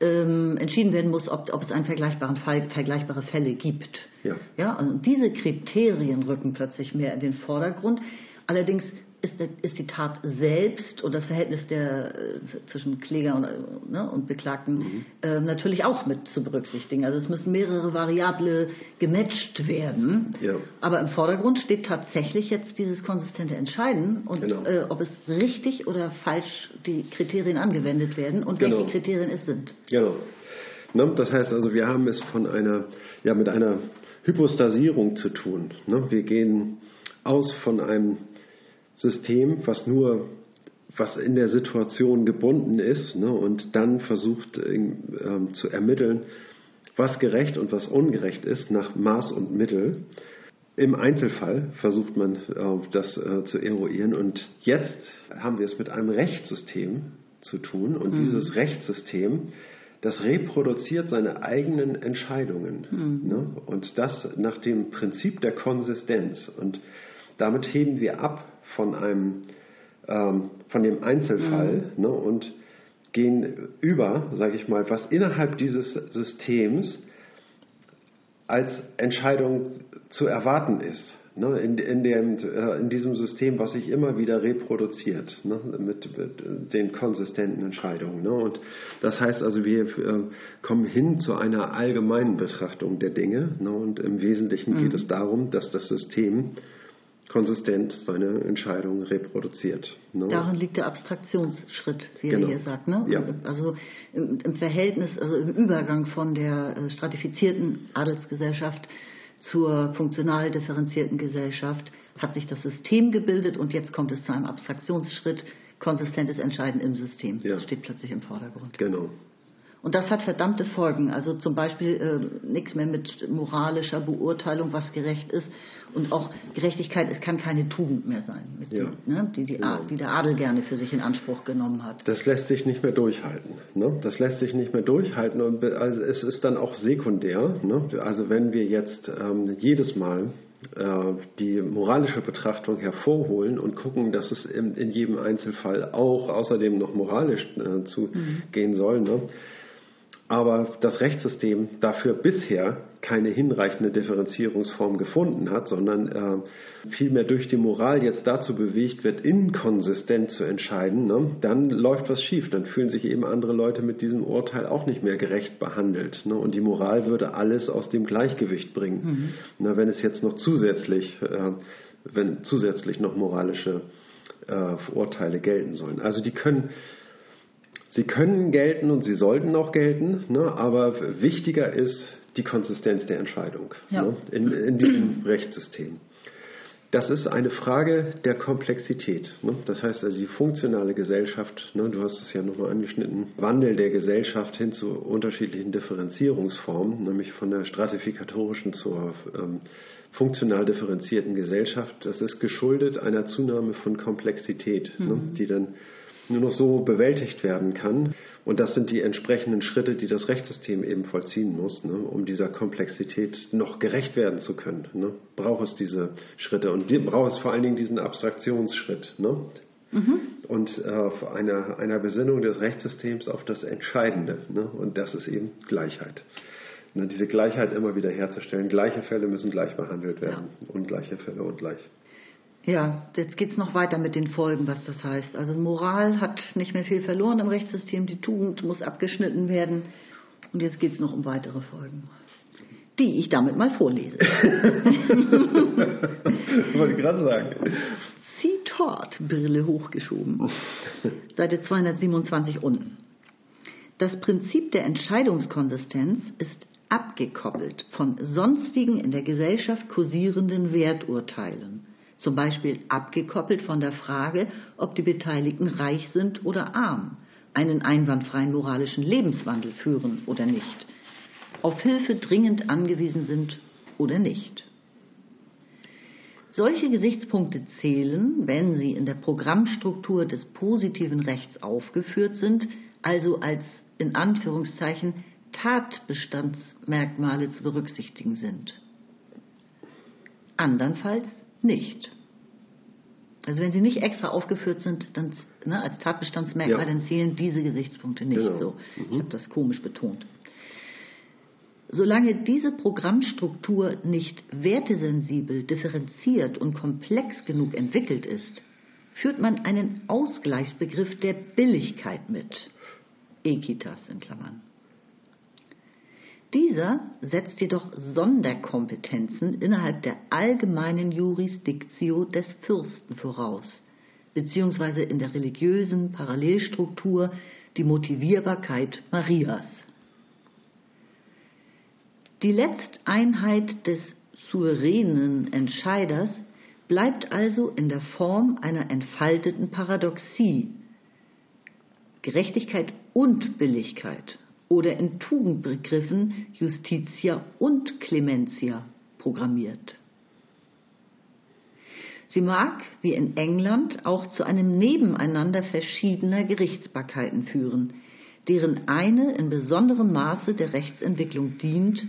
S2: ähm, entschieden werden muss, ob, ob es einen vergleichbaren Fall, vergleichbare Fälle gibt. Ja. Ja, also diese Kriterien rücken plötzlich mehr in den Vordergrund. Allerdings ist, ist die Tat selbst und das Verhältnis der, äh, zwischen Kläger und, ne, und Beklagten mhm. äh, natürlich auch mit zu berücksichtigen. Also es müssen mehrere Variable gematcht werden. Ja. Aber im Vordergrund steht tatsächlich jetzt dieses konsistente Entscheiden und genau. äh, ob es richtig oder falsch die Kriterien angewendet werden und genau. welche Kriterien es sind.
S3: Genau. Ne, das heißt also, wir haben es von einer, ja, mit einer Hypostasierung zu tun. Ne? Wir gehen aus von einem System, was nur was in der Situation gebunden ist ne, und dann versucht ähm, zu ermitteln, was gerecht und was ungerecht ist nach Maß und Mittel. Im Einzelfall versucht man äh, das äh, zu eruieren und jetzt haben wir es mit einem Rechtssystem zu tun und mhm. dieses Rechtssystem, das reproduziert seine eigenen Entscheidungen mhm. ne, und das nach dem Prinzip der Konsistenz und damit heben wir ab von einem ähm, von dem Einzelfall mhm. ne, und gehen über, sage ich mal, was innerhalb dieses Systems als Entscheidung zu erwarten ist. Ne, in, in, dem, äh, in diesem System, was sich immer wieder reproduziert, ne, mit, mit, den konsistenten Entscheidungen. Ne. Und das heißt also, wir äh, kommen hin zu einer allgemeinen Betrachtung der Dinge. Ne, und im Wesentlichen mhm. geht es darum, dass das System konsistent seine Entscheidung reproduziert.
S2: Ne? Darin liegt der Abstraktionsschritt, wie genau. er hier sagt. Ne? Ja. Also im, im, Verhältnis, also im Übergang von der äh, stratifizierten Adelsgesellschaft zur funktional differenzierten Gesellschaft hat sich das System gebildet und jetzt kommt es zu einem Abstraktionsschritt, konsistentes Entscheiden im System. Ja. Steht plötzlich im Vordergrund.
S3: Genau.
S2: Und das hat verdammte Folgen. Also zum Beispiel äh, nichts mehr mit moralischer Beurteilung, was gerecht ist. Und auch Gerechtigkeit, es kann keine Tugend mehr sein, ja. die, ne, die, die, genau. die, der Adel gerne für sich in Anspruch genommen hat.
S3: Das lässt sich nicht mehr durchhalten. Ne? Das lässt sich nicht mehr durchhalten. Und also es ist dann auch sekundär. Ne? Also wenn wir jetzt ähm, jedes Mal äh, die moralische Betrachtung hervorholen und gucken, dass es in, in jedem Einzelfall auch außerdem noch moralisch äh, zugehen mhm. soll, ne? Aber das Rechtssystem dafür bisher keine hinreichende Differenzierungsform gefunden hat, sondern äh, vielmehr durch die Moral jetzt dazu bewegt wird, inkonsistent zu entscheiden, ne, dann läuft was schief. Dann fühlen sich eben andere Leute mit diesem Urteil auch nicht mehr gerecht behandelt. Ne, und die Moral würde alles aus dem Gleichgewicht bringen. Mhm. Na, wenn es jetzt noch zusätzlich, äh, wenn zusätzlich noch moralische äh, Urteile gelten sollen. Also die können Sie können gelten und sie sollten auch gelten, ne, aber wichtiger ist die Konsistenz der Entscheidung ja. ne, in, in, diesem Rechtssystem. Das ist eine Frage der Komplexität. Ne? Das heißt also die funktionale Gesellschaft, ne, du hast es ja nochmal angeschnitten, Wandel der Gesellschaft hin zu unterschiedlichen Differenzierungsformen, nämlich von der stratifikatorischen zur ähm, funktional differenzierten Gesellschaft. Das ist geschuldet einer Zunahme von Komplexität, ne, mhm. die dann nur noch so bewältigt werden kann. Und das sind die entsprechenden Schritte, die das Rechtssystem eben vollziehen muss, ne, um dieser Komplexität noch gerecht werden zu können. Ne, braucht es diese Schritte und die, braucht es vor allen Dingen diesen Abstraktionsschritt. Ne, mhm. Und äh, einer, einer Besinnung des Rechtssystems auf das Entscheidende. Ne, und das ist eben Gleichheit. Ne, diese Gleichheit immer wieder herzustellen. Gleiche Fälle müssen gleich behandelt werden. Ja. Ungleiche Fälle ungleich.
S2: Ja, jetzt geht es noch weiter mit den Folgen, was das heißt. Also Moral hat nicht mehr viel verloren im Rechtssystem, die Tugend muss abgeschnitten werden. Und jetzt geht es noch um weitere Folgen, die ich damit mal vorlese.
S3: Wollte ich gerade sagen.
S2: Zitat, Brille hochgeschoben. Seite 227 unten. Das Prinzip der Entscheidungskonsistenz ist abgekoppelt von sonstigen in der Gesellschaft kursierenden Werturteilen zum Beispiel abgekoppelt von der Frage, ob die Beteiligten reich sind oder arm, einen einwandfreien moralischen Lebenswandel führen oder nicht, auf Hilfe dringend angewiesen sind oder nicht. Solche Gesichtspunkte zählen, wenn sie in der Programmstruktur des positiven Rechts aufgeführt sind, also als in Anführungszeichen Tatbestandsmerkmale zu berücksichtigen sind. Andernfalls nicht. Also wenn sie nicht extra aufgeführt sind, dann ne, als Tatbestandsmerkmal, ja. dann zählen diese Gesichtspunkte nicht genau. so. Mhm. Ich habe das komisch betont. Solange diese Programmstruktur nicht wertesensibel, differenziert und komplex genug entwickelt ist, führt man einen Ausgleichsbegriff der Billigkeit mit. Equitas in Klammern. Dieser setzt jedoch Sonderkompetenzen innerhalb der allgemeinen Jurisdiktio des Fürsten voraus, beziehungsweise in der religiösen Parallelstruktur die Motivierbarkeit Marias. Die Letzteinheit des souveränen Entscheiders bleibt also in der Form einer entfalteten Paradoxie. Gerechtigkeit und Billigkeit oder in Tugendbegriffen Justitia und Clementia programmiert. Sie mag, wie in England, auch zu einem Nebeneinander verschiedener Gerichtsbarkeiten führen, deren eine in besonderem Maße der Rechtsentwicklung dient,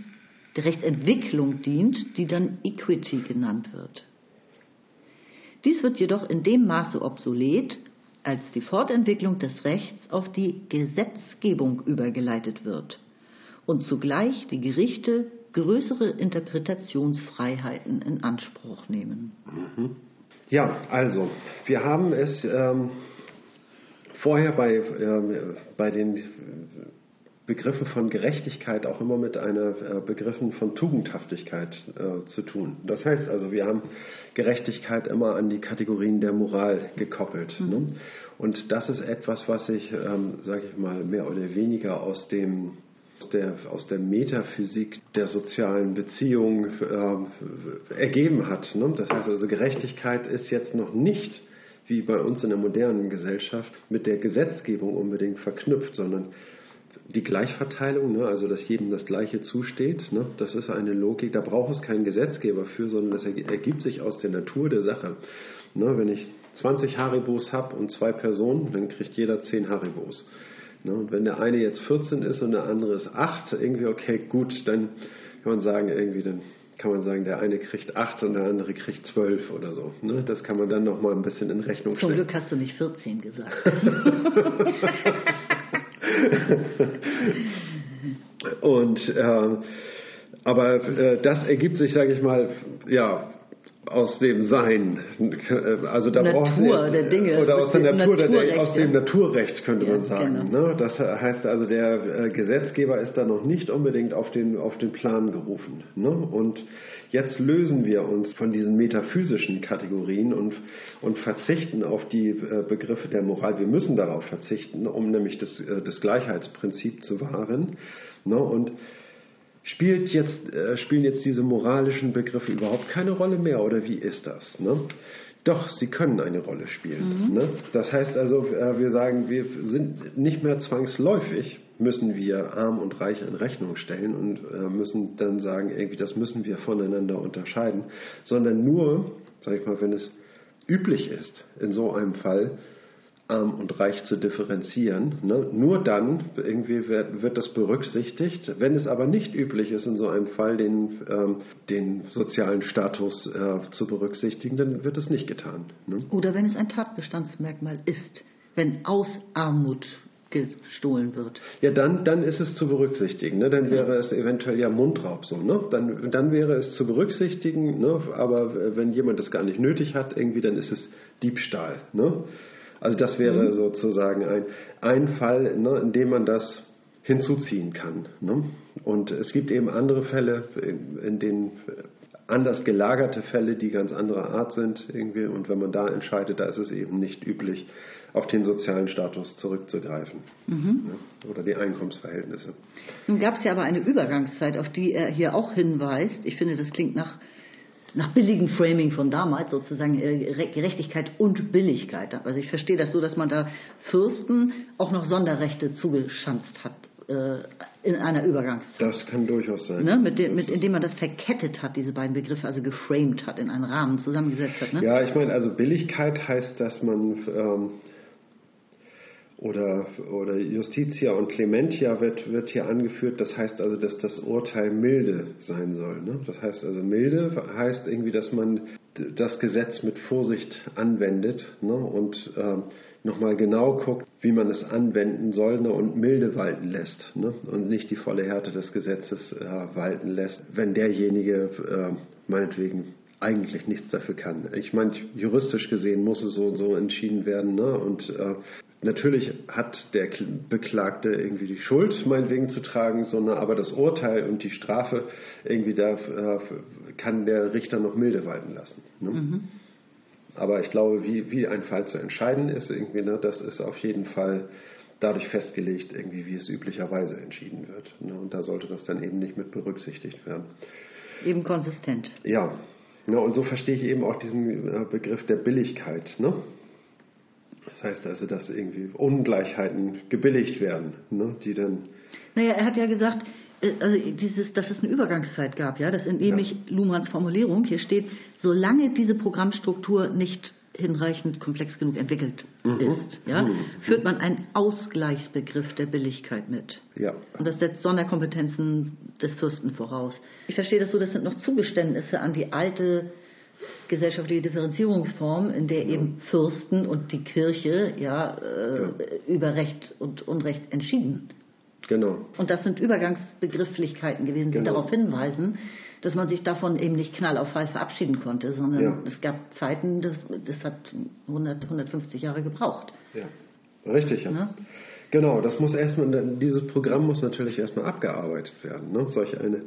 S2: der Rechtsentwicklung dient, die dann Equity genannt wird. Dies wird jedoch in dem Maße obsolet, als die Fortentwicklung des Rechts auf die Gesetzgebung übergeleitet wird und zugleich die Gerichte größere Interpretationsfreiheiten in Anspruch nehmen.
S3: Mhm. Ja, also wir haben es ähm, vorher bei, äh, bei den Begriffe von Gerechtigkeit auch immer mit einer äh, Begriffen von Tugendhaftigkeit äh, zu tun. Das heißt also, wir haben Gerechtigkeit immer an die Kategorien der Moral gekoppelt. Mhm. Ne? Und das ist etwas, was sich, ähm, sage ich mal, mehr oder weniger aus dem aus der, aus der Metaphysik der sozialen Beziehung äh, ergeben hat. Ne? Das heißt also, Gerechtigkeit ist jetzt noch nicht wie bei uns in der modernen Gesellschaft mit der Gesetzgebung unbedingt verknüpft, sondern die Gleichverteilung, ne, also dass jedem das Gleiche zusteht, ne, das ist eine Logik, da braucht es keinen Gesetzgeber für, sondern das ergibt sich aus der Natur der Sache. Ne, wenn ich 20 Haribos habe und zwei Personen, dann kriegt jeder 10 Haribos. Ne, und wenn der eine jetzt 14 ist und der andere ist 8, irgendwie okay, gut, dann kann man sagen, irgendwie dann kann man sagen, der eine kriegt 8 und der andere kriegt 12 oder so. Ne? Das kann man dann nochmal ein bisschen in Rechnung stellen.
S2: Zum Glück hast du nicht 14 gesagt.
S3: Und äh, aber äh, das ergibt sich, sage ich mal, ja aus dem Sein, also da
S2: Natur der Dinge
S3: oder aus der Natur, der, aus dem Naturrecht könnte ja, man sagen. Genau. Ne? Das heißt also, der äh, Gesetzgeber ist da noch nicht unbedingt auf den auf den Plan gerufen. Ne? Und jetzt lösen wir uns von diesen metaphysischen Kategorien und und verzichten auf die äh, Begriffe der Moral. Wir müssen darauf verzichten, um nämlich das, äh, das Gleichheitsprinzip zu wahren. Ne? Und Spielt jetzt, äh, spielen jetzt diese moralischen Begriffe überhaupt keine Rolle mehr oder wie ist das? Ne? Doch, sie können eine Rolle spielen. Mhm. Ne? Das heißt also, äh, wir sagen, wir sind nicht mehr zwangsläufig, müssen wir arm und reich in Rechnung stellen und äh, müssen dann sagen, irgendwie, das müssen wir voneinander unterscheiden, sondern nur, sag ich mal, wenn es üblich ist, in so einem Fall, arm und reich zu differenzieren. Ne? Nur dann irgendwie wird, das berücksichtigt. Wenn es aber nicht üblich ist, in so einem Fall den, ähm, den sozialen Status äh, zu berücksichtigen, dann wird es nicht getan. Ne?
S2: Oder wenn es ein Tatbestandsmerkmal ist, wenn aus Armut gestohlen wird.
S3: Ja, dann, dann ist es zu berücksichtigen. Ne? Dann wäre es eventuell ja Mundraub so. Ne? Dann, dann wäre es zu berücksichtigen. Ne? Aber wenn jemand das gar nicht nötig hat, irgendwie, dann ist es Diebstahl. Ne? Also das wäre mhm. sozusagen ein, ein Fall, ne, in dem man das hinzuziehen kann. Ne? Und es gibt eben andere Fälle, in denen anders gelagerte Fälle, die ganz anderer Art sind irgendwie. Und wenn man da entscheidet, da ist es eben nicht üblich, auf den sozialen Status zurückzugreifen mhm. ne? oder die Einkommensverhältnisse.
S2: Nun gab es ja aber eine Übergangszeit, auf die er hier auch hinweist. Ich finde, das klingt nach nach billigem Framing von damals sozusagen äh, Gerechtigkeit und Billigkeit. Also ich verstehe das so, dass man da Fürsten auch noch Sonderrechte zugeschanzt hat. äh, in einer Übergangszeit.
S3: Das kann durchaus sein.
S2: Ne? Mit dem, mit, indem man das verkettet hat, diese beiden Begriffe, also geframed hat, in einen Rahmen zusammengesetzt hat. Ne?
S3: Ja, ich meine, also Billigkeit heißt, dass man ähm, oder, oder Justitia und Clementia wird, wird hier angeführt. Das heißt also, dass das Urteil milde sein soll. Ne? Das heißt also, milde heißt irgendwie, dass man das Gesetz mit Vorsicht anwendet ne? und äh, nochmal genau guckt, wie man es anwenden soll ne? und milde walten lässt ne? und nicht die volle Härte des Gesetzes äh, walten lässt, wenn derjenige äh, meinetwegen eigentlich nichts dafür kann. Ich meine, juristisch gesehen muss es so und so entschieden werden. Ne? Und äh, Natürlich hat der Beklagte irgendwie die Schuld, meinetwegen zu tragen, sondern aber das Urteil und die Strafe irgendwie da äh, kann der Richter noch milde walten lassen. Ne? Mhm. Aber ich glaube, wie, wie ein Fall zu entscheiden ist, irgendwie, ne, das ist auf jeden Fall dadurch festgelegt, irgendwie, wie es üblicherweise entschieden wird. Ne? Und da sollte das dann eben nicht mit berücksichtigt werden.
S2: Eben konsistent.
S3: Ja. Ne, und so verstehe ich eben auch diesen äh, Begriff der Billigkeit. Ne? Das heißt also, dass irgendwie Ungleichheiten gebilligt werden, ne, die dann.
S2: Naja, er hat ja gesagt, äh, also dieses, dass es eine Übergangszeit gab, ja, das entnehme ja. ich Luhmanns Formulierung. Hier steht, solange diese Programmstruktur nicht hinreichend komplex genug entwickelt mhm. ist, ja, mhm. führt man einen Ausgleichsbegriff der Billigkeit mit.
S3: Ja.
S2: Und das setzt Sonderkompetenzen des Fürsten voraus. Ich verstehe das so, das sind noch Zugeständnisse an die alte gesellschaftliche Differenzierungsform, in der eben Fürsten und die Kirche ja, äh, ja, über Recht und Unrecht entschieden.
S3: Genau.
S2: Und das sind Übergangsbegrifflichkeiten gewesen, die genau. darauf hinweisen, dass man sich davon eben nicht knall auf Fall verabschieden konnte, sondern ja. es gab Zeiten, das, das hat 100, 150 Jahre gebraucht.
S3: Ja, richtig. Ja. Ne? Genau, das muss erstmal, dieses Programm muss natürlich erstmal abgearbeitet werden. Ne? Solch eine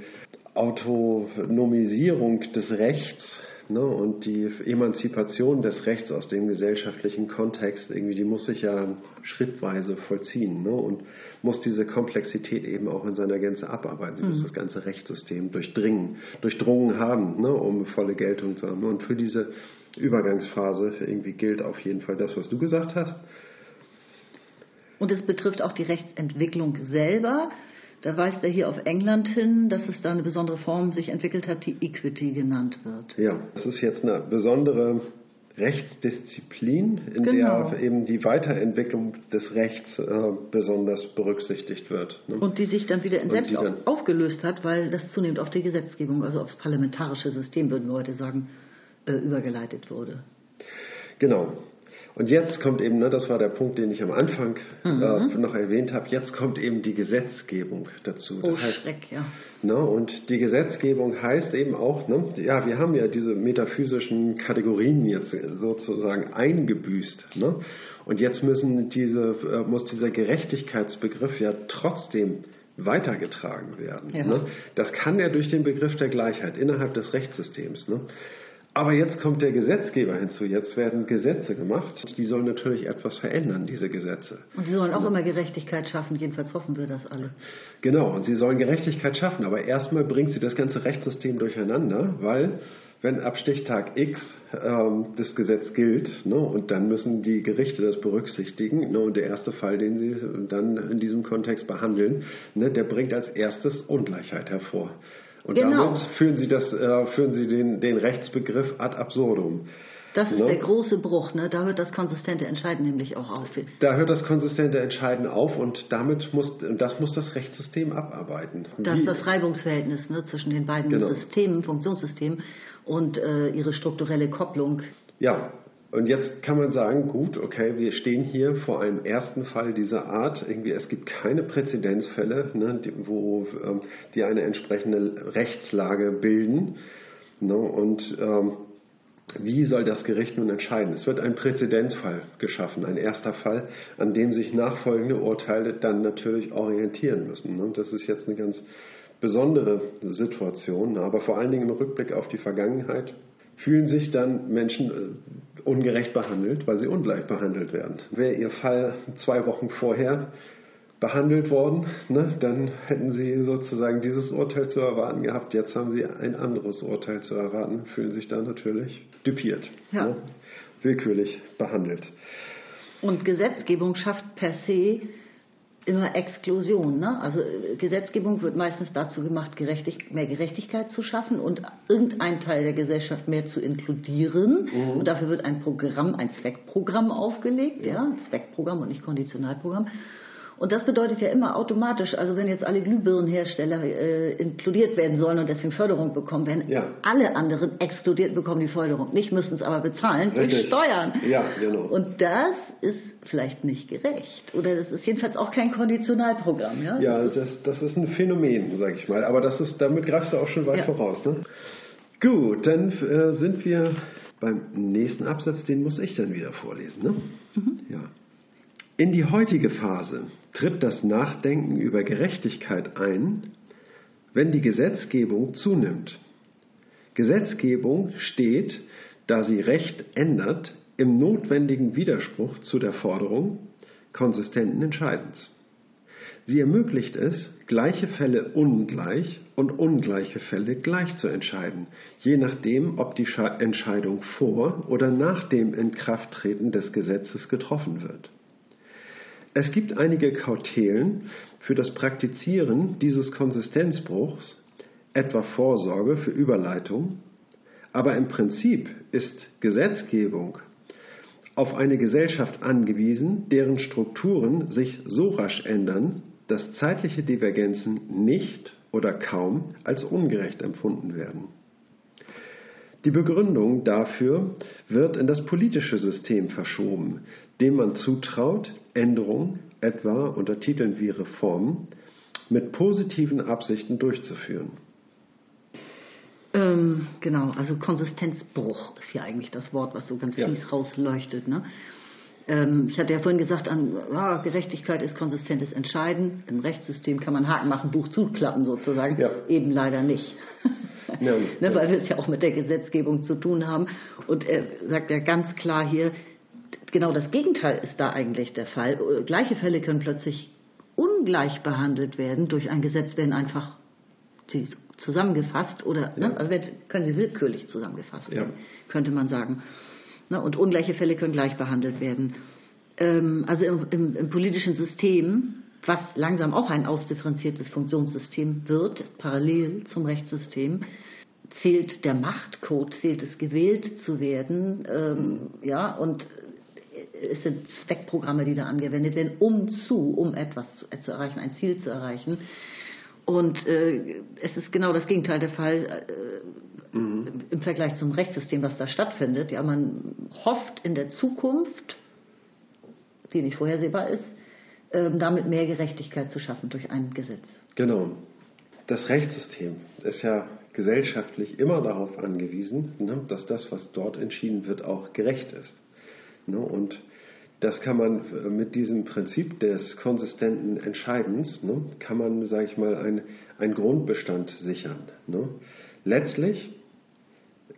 S3: Autonomisierung des Rechts Ne? Und die Emanzipation des Rechts aus dem gesellschaftlichen Kontext, irgendwie, die muss sich ja schrittweise vollziehen ne? und muss diese Komplexität eben auch in seiner Gänze abarbeiten. Sie mhm. muss das ganze Rechtssystem durchdringen, durchdrungen haben, ne? um volle Geltung zu haben. Und für diese Übergangsphase irgendwie gilt auf jeden Fall das, was du gesagt hast.
S2: Und es betrifft auch die Rechtsentwicklung selber. Da weist er hier auf England hin, dass es da eine besondere Form sich entwickelt hat, die Equity genannt wird.
S3: Ja, das ist jetzt eine besondere Rechtsdisziplin, in genau. der eben die Weiterentwicklung des Rechts äh, besonders berücksichtigt wird.
S2: Ne? Und die sich dann wieder in selbst aufgelöst hat, weil das zunehmend auf die Gesetzgebung, also aufs parlamentarische System, würden wir heute sagen, äh, übergeleitet wurde.
S3: Genau. Und jetzt kommt eben, ne, das war der Punkt, den ich am Anfang mhm. äh, noch erwähnt habe, jetzt kommt eben die Gesetzgebung dazu.
S2: Das oh, heißt, Schreck, ja.
S3: Ne, und die Gesetzgebung heißt eben auch, ne, ja, wir haben ja diese metaphysischen Kategorien jetzt sozusagen eingebüßt. Ne? Und jetzt müssen diese, äh, muss dieser Gerechtigkeitsbegriff ja trotzdem weitergetragen werden. Ja. Ne? Das kann ja durch den Begriff der Gleichheit innerhalb des Rechtssystems. Ne? Aber jetzt kommt der Gesetzgeber hinzu. Jetzt werden Gesetze gemacht. Die sollen natürlich etwas verändern, diese Gesetze.
S2: Und sie sollen auch immer Gerechtigkeit schaffen. Jedenfalls hoffen wir das alle.
S3: Genau. Und sie sollen Gerechtigkeit schaffen. Aber erstmal bringt sie das ganze Rechtssystem durcheinander, weil wenn ab Stichtag X ähm, das Gesetz gilt, ne, und dann müssen die Gerichte das berücksichtigen, ne, und der erste Fall, den sie dann in diesem Kontext behandeln, ne, der bringt als erstes Ungleichheit hervor. Und genau. damit führen Sie, das, äh, führen Sie den, den Rechtsbegriff ad absurdum.
S2: Das ist ne? der große Bruch, ne? da hört das konsistente Entscheiden nämlich auch auf.
S3: Da hört das konsistente Entscheiden auf und damit muss, das muss das Rechtssystem abarbeiten.
S2: Das ist das Reibungsverhältnis ne, zwischen den beiden genau. Systemen, Funktionssystemen und äh, ihre strukturelle Kopplung.
S3: Ja, und jetzt kann man sagen, gut, okay, wir stehen hier vor einem ersten Fall dieser Art. Irgendwie, es gibt keine Präzedenzfälle, ne, die, wo ähm, die eine entsprechende Rechtslage bilden. Ne, und ähm, wie soll das Gericht nun entscheiden? Es wird ein Präzedenzfall geschaffen, ein erster Fall, an dem sich nachfolgende Urteile dann natürlich orientieren müssen. Ne? Das ist jetzt eine ganz besondere Situation, aber vor allen Dingen im Rückblick auf die Vergangenheit fühlen sich dann Menschen äh, ungerecht behandelt, weil sie ungleich behandelt werden. Wäre ihr Fall zwei Wochen vorher behandelt worden, ne, dann hätten sie sozusagen dieses Urteil zu erwarten gehabt. Jetzt haben sie ein anderes Urteil zu erwarten, fühlen sich dann natürlich düpiert, ja. ne, willkürlich behandelt.
S2: Und Gesetzgebung schafft per se immer Exklusion. Ne? Also äh, Gesetzgebung wird meistens dazu gemacht, gerechtig, mehr Gerechtigkeit zu schaffen und irgendeinen Teil der Gesellschaft mehr zu inkludieren. Mhm. Und dafür wird ein Programm, ein Zweckprogramm aufgelegt, ja, Zweckprogramm und nicht Konditionalprogramm. Und das bedeutet ja immer automatisch, also wenn jetzt alle Glühbirnenhersteller äh, inkludiert werden sollen und deswegen Förderung bekommen, werden ja. alle anderen exkludiert bekommen die Förderung. Nicht müssen es aber bezahlen durch Steuern.
S3: Ja, genau.
S2: Und das ist vielleicht nicht gerecht. Oder das ist jedenfalls auch kein Konditionalprogramm. Ja,
S3: ja das, das ist ein Phänomen, sage ich mal. Aber das ist, damit greifst du auch schon weit ja. voraus. Ne? Gut, dann äh, sind wir beim nächsten Absatz, den muss ich dann wieder vorlesen. Ne? Mhm. Ja. In die heutige Phase tritt das Nachdenken über Gerechtigkeit ein, wenn die Gesetzgebung zunimmt. Gesetzgebung steht, da sie Recht ändert, im notwendigen Widerspruch zu der Forderung konsistenten Entscheidens. Sie ermöglicht es, gleiche Fälle ungleich und ungleiche Fälle gleich zu entscheiden, je nachdem, ob die Entscheidung vor oder nach dem Inkrafttreten des Gesetzes getroffen wird. Es gibt einige Kautelen für das Praktizieren dieses Konsistenzbruchs, etwa Vorsorge für Überleitung, aber im Prinzip ist Gesetzgebung auf eine Gesellschaft angewiesen, deren Strukturen sich so rasch ändern, dass zeitliche Divergenzen nicht oder kaum als ungerecht empfunden werden. Die Begründung dafür wird in das politische System verschoben, dem man zutraut, Änderungen, etwa unter Titeln wie Reformen, mit positiven Absichten durchzuführen.
S2: Ähm, genau, also Konsistenzbruch ist hier eigentlich das Wort, was so ganz ja. fies rausleuchtet. Ne? Ähm, ich hatte ja vorhin gesagt, an, ja, Gerechtigkeit ist konsistentes Entscheiden. Im Rechtssystem kann man Haken machen, Buch zuklappen sozusagen. Ja. Eben leider nicht. Ja, ne, weil wir es ja auch mit der Gesetzgebung zu tun haben. Und er sagt ja ganz klar hier, genau das Gegenteil ist da eigentlich der Fall. Gleiche Fälle können plötzlich ungleich behandelt werden durch ein Gesetz, wenn einfach sie zusammengefasst oder ja. ne, also können sie willkürlich zusammengefasst werden, könnte man sagen. Ne, und ungleiche Fälle können gleich behandelt werden. Ähm, also im, im, im politischen System was langsam auch ein ausdifferenziertes Funktionssystem wird, parallel zum Rechtssystem, zählt der Machtcode, zählt es gewählt zu werden, ähm, ja, und es sind Zweckprogramme, die da angewendet werden, um zu, um etwas zu, äh, zu erreichen, ein Ziel zu erreichen. Und äh, es ist genau das Gegenteil der Fall äh, mhm. im Vergleich zum Rechtssystem, was da stattfindet. Ja, man hofft in der Zukunft, die nicht vorhersehbar ist, ähm, damit mehr Gerechtigkeit zu schaffen durch ein Gesetz.
S3: Genau. Das Rechtssystem ist ja gesellschaftlich immer darauf angewiesen, ne, dass das, was dort entschieden wird, auch gerecht ist. Ne, und das kann man äh, mit diesem Prinzip des konsistenten Entscheidens, ne, kann man, sage ich mal, einen Grundbestand sichern. Letztlich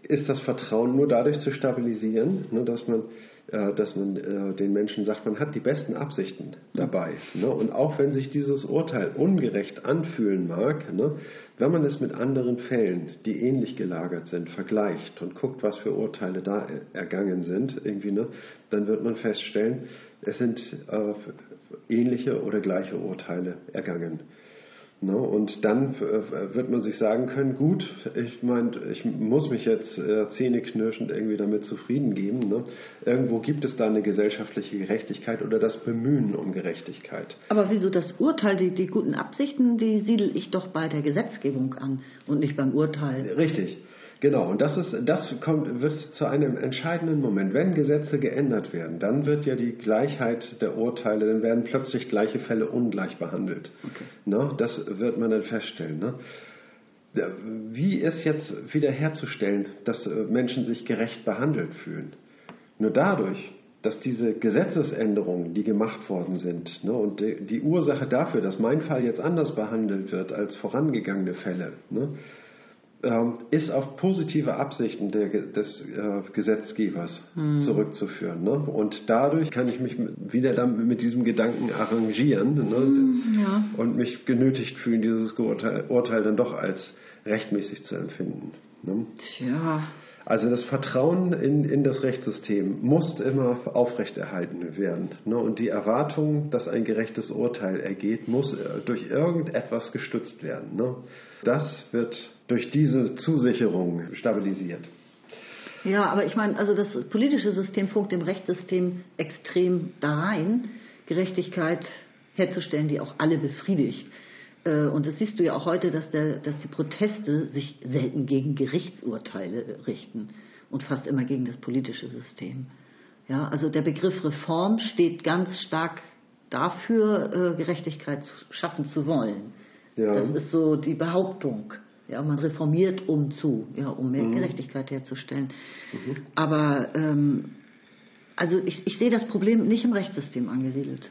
S3: ist das Vertrauen nur dadurch zu stabilisieren, dass man dass man äh, den Menschen sagt, man hat die besten Absichten dabei. Ne? Und auch wenn sich dieses Urteil ungerecht anfühlen mag, ne? wenn man es mit anderen Fällen, die ähnlich gelagert sind, vergleicht und guckt, was für Urteile da ergangen sind, irgendwie, ne? dann wird man feststellen, es sind äh, ähnliche oder gleiche Urteile ergangen. Ne? Und dann äh, wird man sich sagen können, gut, ich meine, ich muss mich jetzt äh, zähneknirschend irgendwie damit zufrieden geben. Ne? Irgendwo gibt es da eine gesellschaftliche Gerechtigkeit oder das Bemühen um Gerechtigkeit.
S2: Aber wieso das Urteil, die, die guten Absichten, die siedel ich doch bei der Gesetzgebung an und nicht beim Urteil.
S3: Richtig. Genau, und das, ist, das kommt, wird zu einem entscheidenden Moment. Wenn Gesetze geändert werden, dann wird ja die Gleichheit der Urteile, dann werden plötzlich gleiche Fälle ungleich behandelt. Okay. Ne? Das wird man dann feststellen. Ne? Wie ist jetzt wiederherzustellen, dass äh, Menschen sich gerecht behandelt fühlen? Nur dadurch, dass diese Gesetzesänderungen, die gemacht worden sind, ne, und die, die, Ursache dafür, dass mein Fall jetzt anders behandelt wird als vorangegangene Fälle, ne, ist auf positive Absichten der, des äh, Gesetzgebers hm. zurückzuführen. Ne? Und dadurch kann ich mich wieder dann mit diesem Gedanken arrangieren ne? hm, ja. und mich genötigt fühlen, dieses Urteil, Urteil, dann doch als rechtmäßig zu empfinden. Ne?
S2: Tja.
S3: Also das Vertrauen in, in das Rechtssystem muss immer aufrechterhalten werden. Ne? Und die Erwartung, dass ein gerechtes Urteil ergeht, muss äh, durch irgendetwas gestützt werden. Ne? Das wird durch diese Zusicherung stabilisiert.
S2: Ja, aber ich meine, also das politische System funkt dem Rechtssystem extrem da rein, Gerechtigkeit herzustellen, die auch alle befriedigt. Äh, und das siehst du ja auch heute, dass, der, dass die Proteste sich selten gegen Gerichtsurteile richten und fast immer gegen das politische System. Ja, also der Begriff Reform steht ganz stark dafür, äh, Gerechtigkeit schaffen zu wollen. Ja. Das ist so die Behauptung. Ja, man reformiert um zu, ja, um mehr mhm. Gerechtigkeit herzustellen. Mhm. Aber ähm, also ich, ich sehe das Problem nicht im Rechtssystem angesiedelt,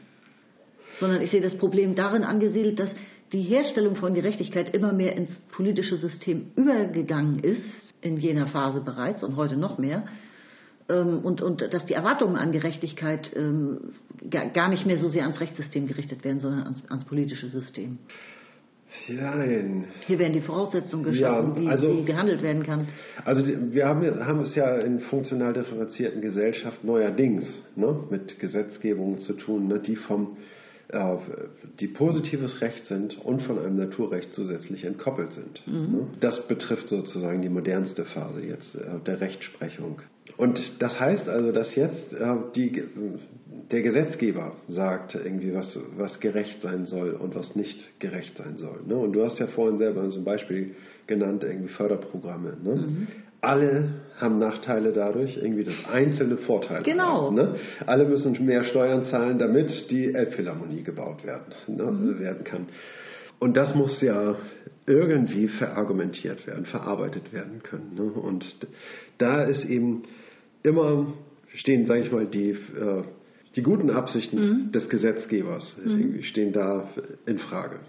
S2: sondern ich sehe das Problem darin angesiedelt, dass die Herstellung von Gerechtigkeit immer mehr ins politische System übergegangen ist, in jener Phase bereits und heute noch mehr. Ähm, und, und dass die Erwartungen an Gerechtigkeit ähm, gar nicht mehr so sehr ans Rechtssystem gerichtet werden, sondern ans, ans politische System.
S3: Nein.
S2: Hier werden die Voraussetzungen geschaffen, ja, also, wie, wie, gehandelt werden kann.
S3: Also wir haben, haben, es ja in funktional differenzierten Gesellschaft neuerdings ne, mit Gesetzgebungen zu tun, ne, die vom die positives Recht sind und von einem Naturrecht zusätzlich entkoppelt sind. Mhm. Ne? Das betrifft sozusagen die modernste Phase jetzt äh, der Rechtsprechung. Und das heißt also, dass jetzt äh, die, der Gesetzgeber sagt irgendwie, was, was gerecht sein soll und was nicht gerecht sein soll. Ne? Und du hast ja vorhin selber so ein Beispiel genannt, irgendwie Förderprogramme. Ne? Mhm alle haben Nachteile dadurch, irgendwie das einzelne Vorteile.
S2: Genau.
S3: Haben, ne? Alle müssen mehr Steuern zahlen, damit die Elbphilharmonie gebaut werden, ne? mhm. werden kann. Und das muss ja irgendwie verargumentiert werden, verarbeitet werden können. Ne? Und da ist eben immer, stehen, sage ich mal, die, äh, die guten Absichten mhm. des Gesetzgebers mhm. stehen da in Frage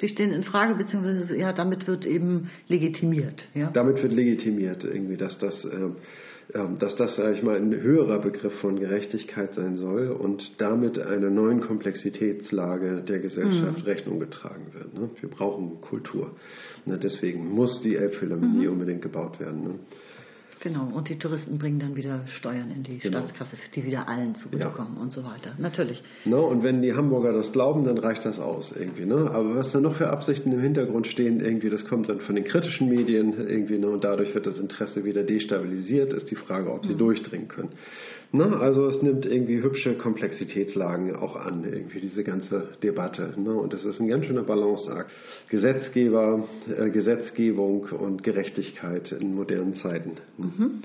S2: die stehen in Frage, beziehungsweise ja, damit wird eben legitimiert. Ja?
S3: Damit wird legitimiert irgendwie, dass das, äh, äh, dass das, sage ich mal, ein höherer Begriff von Gerechtigkeit sein soll und damit einer neuen Komplexitätslage der Gesellschaft mhm. Rechnung getragen wird. Ne? Wir brauchen Kultur. Ne? Deswegen muss die Elbphilharmonie mhm. unbedingt gebaut werden. Ne?
S2: Genau, und die Touristen bringen dann wieder Steuern in die genau. Staatskasse, die wieder allen zugutekommen ja. und so weiter. Natürlich.
S3: No, und wenn die Hamburger das glauben, dann reicht das aus irgendwie. Ne? Aber was da noch für Absichten im Hintergrund stehen, irgendwie, das kommt dann von den kritischen Medien irgendwie, ne? und dadurch wird das Interesse wieder destabilisiert, ist die Frage, ob sie mhm. durchdringen können. Ne? Also es nimmt irgendwie hübsche Komplexitätslagen auch an, irgendwie diese ganze Debatte. Ne? Und das ist ein ganz schöner Balanceakt. Gesetzgeber, äh, Gesetzgebung und Gerechtigkeit in modernen Zeiten. Mhm.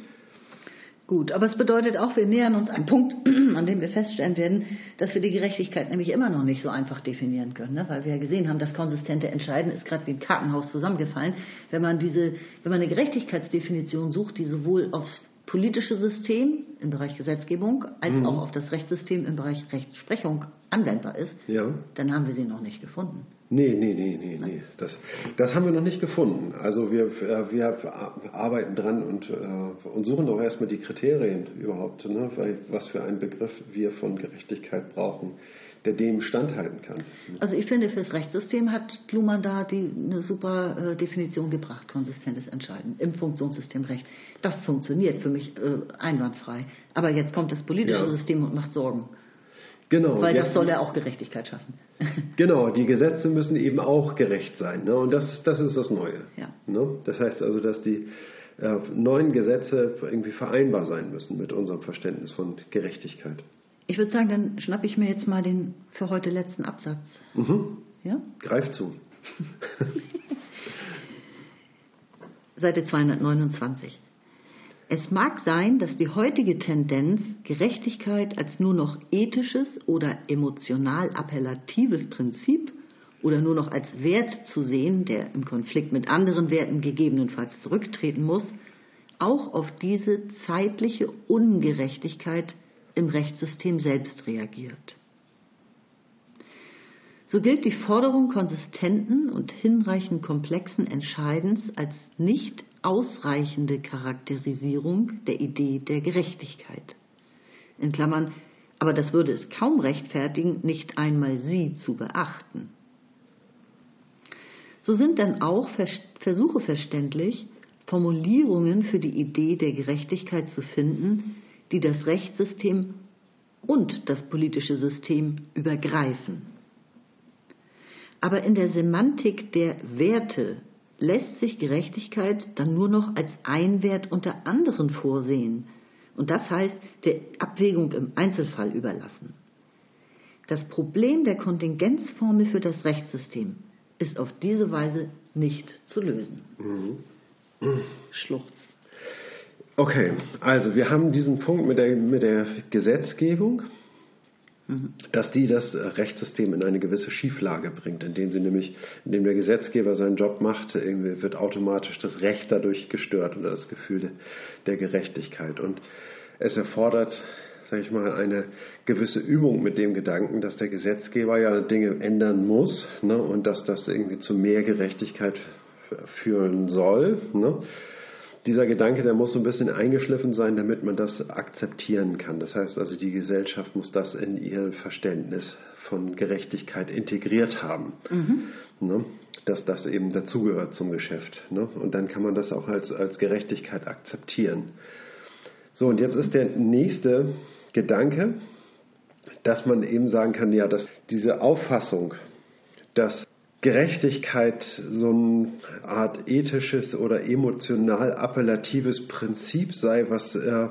S2: Gut, aber es bedeutet auch, wir nähern uns einem Punkt, an dem wir feststellen werden, dass wir die Gerechtigkeit nämlich immer noch nicht so einfach definieren können, ne? weil wir ja gesehen haben, das konsistente Entscheiden ist gerade wie ein Kartenhaus zusammengefallen. Wenn man diese, wenn man eine Gerechtigkeitsdefinition sucht, die sowohl aufs politische System im Bereich Gesetzgebung als mhm. auch auf das Rechtssystem im Bereich Rechtsprechung anwendbar ist, ja. dann haben wir sie noch nicht gefunden.
S3: Nee, nee, nee, nee, nee. Das, das haben wir noch nicht gefunden. Also wir, äh, wir arbeiten dran und, äh, und suchen auch erstmal die Kriterien überhaupt, ne, was für einen Begriff wir von Gerechtigkeit brauchen der dem standhalten kann.
S2: Also ich finde, für das Rechtssystem hat Luhmann da die, eine super äh, Definition gebracht, konsistentes Entscheiden im Funktionssystem Recht. Das funktioniert für mich äh, einwandfrei. Aber jetzt kommt das politische ja. System und macht Sorgen. Genau. Weil das soll ja auch Gerechtigkeit schaffen.
S3: genau, die Gesetze müssen eben auch gerecht sein. Ne? Und das, das ist das Neue.
S2: Ja.
S3: Ne? Das heißt also, dass die äh, neuen Gesetze irgendwie vereinbar sein müssen mit unserem Verständnis von Gerechtigkeit.
S2: Ich würde sagen, dann schnappe ich mir jetzt mal den für heute letzten Absatz.
S3: Mhm. Ja? Greif zu.
S2: Seite 229. Es mag sein, dass die heutige Tendenz, Gerechtigkeit als nur noch ethisches oder emotional appellatives Prinzip oder nur noch als Wert zu sehen, der im Konflikt mit anderen Werten gegebenenfalls zurücktreten muss, auch auf diese zeitliche Ungerechtigkeit im Rechtssystem selbst reagiert. So gilt die Forderung konsistenten und hinreichend komplexen Entscheidens als nicht ausreichende Charakterisierung der Idee der Gerechtigkeit. In Klammern, aber das würde es kaum rechtfertigen, nicht einmal sie zu beachten. So sind dann auch Versuche verständlich, Formulierungen für die Idee der Gerechtigkeit zu finden, die das Rechtssystem und das politische System übergreifen. Aber in der Semantik der Werte lässt sich Gerechtigkeit dann nur noch als ein Wert unter anderen vorsehen und das heißt der Abwägung im Einzelfall überlassen. Das Problem der Kontingenzformel für das Rechtssystem ist auf diese Weise nicht zu lösen. Mhm. Mhm.
S3: Okay, also wir haben diesen Punkt mit der, mit der Gesetzgebung, mhm. dass die das Rechtssystem in eine gewisse Schieflage bringt, indem sie nämlich, indem der Gesetzgeber seinen Job macht, irgendwie wird automatisch das Recht dadurch gestört oder das Gefühl der Gerechtigkeit. Und es erfordert sage ich mal, eine gewisse Übung mit dem Gedanken, dass der Gesetzgeber ja Dinge ändern muss ne, und dass das irgendwie zu mehr Gerechtigkeit führen soll. Ne. Dieser Gedanke, der muss so ein bisschen eingeschliffen sein, damit man das akzeptieren kann. Das heißt also, die Gesellschaft muss das in ihr Verständnis von Gerechtigkeit integriert haben. Mhm. Ne, dass das eben dazugehört zum Geschäft. Ne. Und dann kann man das auch als, als Gerechtigkeit akzeptieren. So, und jetzt ist der nächste Gedanke, dass man eben sagen kann, ja, dass diese Auffassung, dass Gerechtigkeit so eine Art ethisches oder emotional appellatives Prinzip sei, was äh,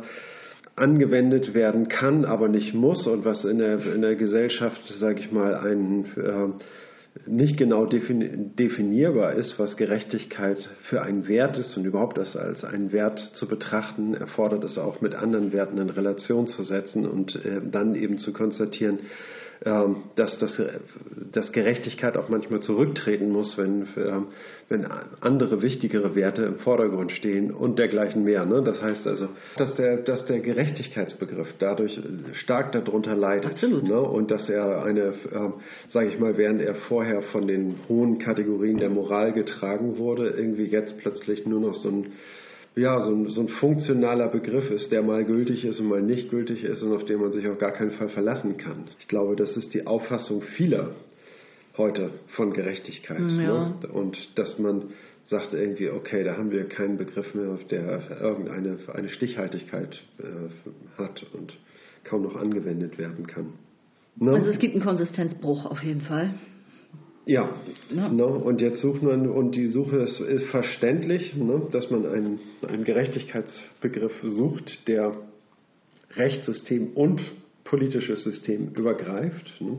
S3: angewendet werden kann, aber nicht muss und was in der, in der Gesellschaft, sage ich mal, einen äh, nicht genau definierbar ist, was Gerechtigkeit für ein Wert ist und überhaupt das als einen Wert zu betrachten, erfordert es auch mit anderen Werten in Relation zu setzen und äh, dann eben zu konstatieren, ähm, dass, das, dass Gerechtigkeit auch manchmal zurücktreten muss, wenn, ähm, wenn andere wichtigere Werte im Vordergrund stehen und dergleichen mehr. Ne? Das heißt also, dass der, dass der Gerechtigkeitsbegriff dadurch stark darunter leidet.
S2: Absolut.
S3: Ne? Und dass er eine, ähm, sage ich mal, während er vorher von den hohen Kategorien der Moral getragen wurde, irgendwie jetzt plötzlich nur noch so ein ja, so ein, so ein funktionaler Begriff ist, der mal gültig ist und mal nicht gültig ist und auf den man sich auf gar keinen Fall verlassen kann. Ich glaube, das ist die Auffassung vieler heute von Gerechtigkeit.
S2: Mm, ja.
S3: Ne? Und dass man sagt irgendwie, okay, da haben wir keinen Begriff mehr, der irgendeine eine Stichhaltigkeit äh, hat und kaum noch angewendet werden kann.
S2: Ne? Also es gibt einen Konsistenzbruch auf jeden Fall.
S3: Ja, ja. Ne? und jetzt sucht man, und die Suche ist, ist verständlich, ne, dass man einen, einen Gerechtigkeitsbegriff sucht, der Rechtssystem und politisches System übergreift. Ne.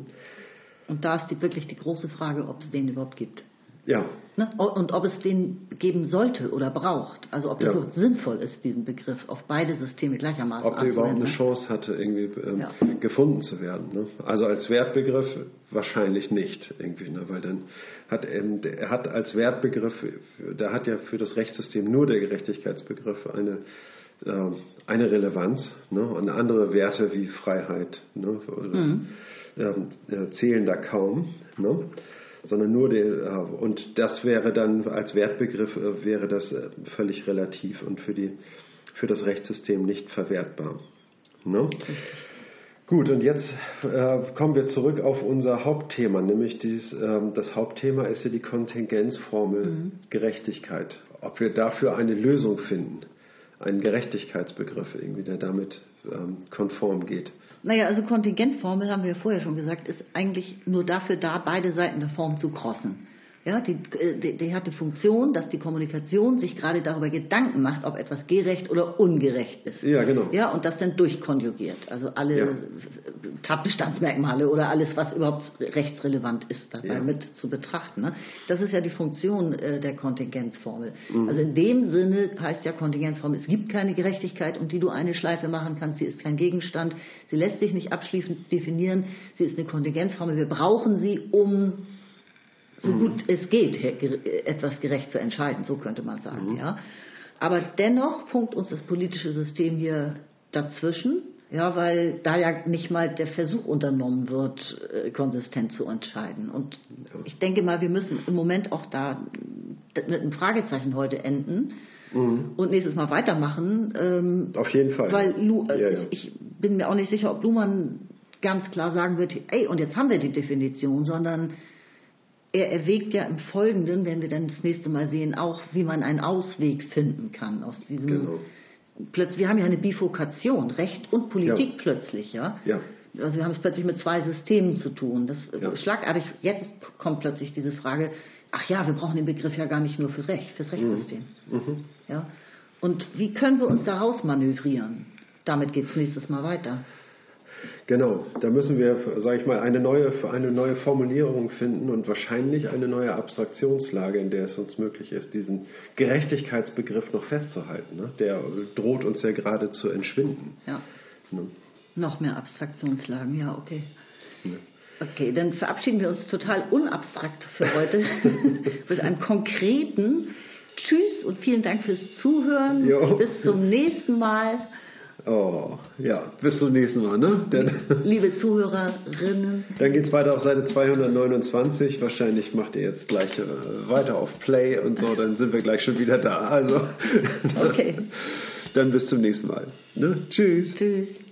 S2: Und da ist die, wirklich die große Frage, ob es den überhaupt gibt.
S3: Ja.
S2: Ne? Und ob es den geben sollte oder braucht. Also ob es ja. sinnvoll ist, diesen Begriff auf beide Systeme gleichermaßen
S3: Ob der überhaupt eine Chance hatte, irgendwie ähm, ja. gefunden zu werden. Ne? Also als Wertbegriff wahrscheinlich nicht, irgendwie, ne? weil dann hat ähm, er hat als Wertbegriff, da hat ja für das Rechtssystem nur der Gerechtigkeitsbegriff eine äh, eine Relevanz ne? und andere Werte wie Freiheit ne? Oder, mhm. äh, zählen da kaum. Ne? Sondern nur der, und das wäre dann als Wertbegriff äh, wäre das äh, völlig relativ und für, die, für das Rechtssystem nicht verwertbar. Ne? Gut, und jetzt äh, kommen wir zurück auf unser Hauptthema, nämlich dies, äh, das Hauptthema ist ja die Kontingenzformel mhm. Gerechtigkeit. Ob wir dafür eine Lösung finden, einen Gerechtigkeitsbegriff irgendwie, der damit ähm, konform geht.
S2: Naja, also Kontingenzformel, haben wir ja vorher schon gesagt, ist eigentlich nur dafür da, beide Seiten der Form zu crossen. Ja, die, äh, die, die hat die Funktion, dass die Kommunikation sich gerade darüber Gedanken macht, ob etwas gerecht oder ungerecht ist.
S3: Ja, genau.
S2: Ja, und das dann durchkonjugiert. Also alle ja. Tatbestandsmerkmale oder alles, was überhaupt rechtsrelevant ist, dabei ja. mit zu betrachten. Ne? Das ist ja die Funktion äh, der Kontingenzformel. Mhm. Also in dem Sinne heißt ja Kontingenzformel, es gibt keine Gerechtigkeit, um die du eine Schleife machen kannst. Sie ist kein Gegenstand. Sie lässt sich nicht abschließend definieren. Sie ist eine Kontingenzformel. Wir brauchen sie, um so mhm. gut es geht, etwas gerecht zu entscheiden, so könnte man sagen. Mhm. Ja. Aber dennoch funkt uns das politische System hier dazwischen, ja, weil da ja nicht mal der Versuch unternommen wird, äh, konsistent zu entscheiden. Und ich denke mal, wir müssen im Moment auch da mit einem Fragezeichen heute enden. Mhm. Und nächstes Mal weitermachen.
S3: Ähm, Auf jeden Fall.
S2: Weil Lu, äh, ja, ja. Ich, ich, bin mir auch nicht sicher, ob Luhmann ganz klar sagen wird, ey, und jetzt haben wir die Definition, sondern er erwägt ja im Folgenden, wenn wir dann das nächste Mal sehen, auch, wie man einen Ausweg finden kann aus diesem.
S3: Genau.
S2: Plötzlich, wir haben ja eine Bifurkation, Recht und Politik
S3: Ja.
S2: plötzlich, ja.
S3: Ja.
S2: Also wir haben es plötzlich mit zwei Systemen zu tun. Das
S3: Ja.
S2: schlagartig, jetzt kommt plötzlich diese Frage, ach ja, wir brauchen den Begriff ja gar nicht nur für Recht, fürs Rechtssystem.
S3: Mhm.
S2: Ja? Und wie können wir uns da rausmanövrieren? Damit geht es nächstes Mal weiter.
S3: Genau, da müssen wir, sage ich mal, eine neue, eine neue Formulierung finden und wahrscheinlich eine neue Abstraktionslage, in der es uns möglich ist, diesen Gerechtigkeitsbegriff noch festzuhalten. Ne? Der droht uns ja gerade zu entschwinden.
S2: Ja.
S3: Ne?
S2: Noch mehr Abstraktionslagen, ja, okay. Okay, dann verabschieden wir uns total unabstrakt für heute mit einem konkreten Tschüss und vielen Dank fürs Zuhören.
S3: Jo.
S2: Bis zum nächsten Mal.
S3: Oh, ja, bis zum nächsten Mal. Ne? Dann,
S2: Liebe Zuhörerinnen,
S3: dann geht es weiter auf Seite 229. Wahrscheinlich macht ihr jetzt gleich äh, weiter auf Play und so, dann sind wir gleich schon wieder da. Also,
S2: okay,
S3: dann bis zum nächsten Mal. Ne? Tschüss.
S2: tschüss.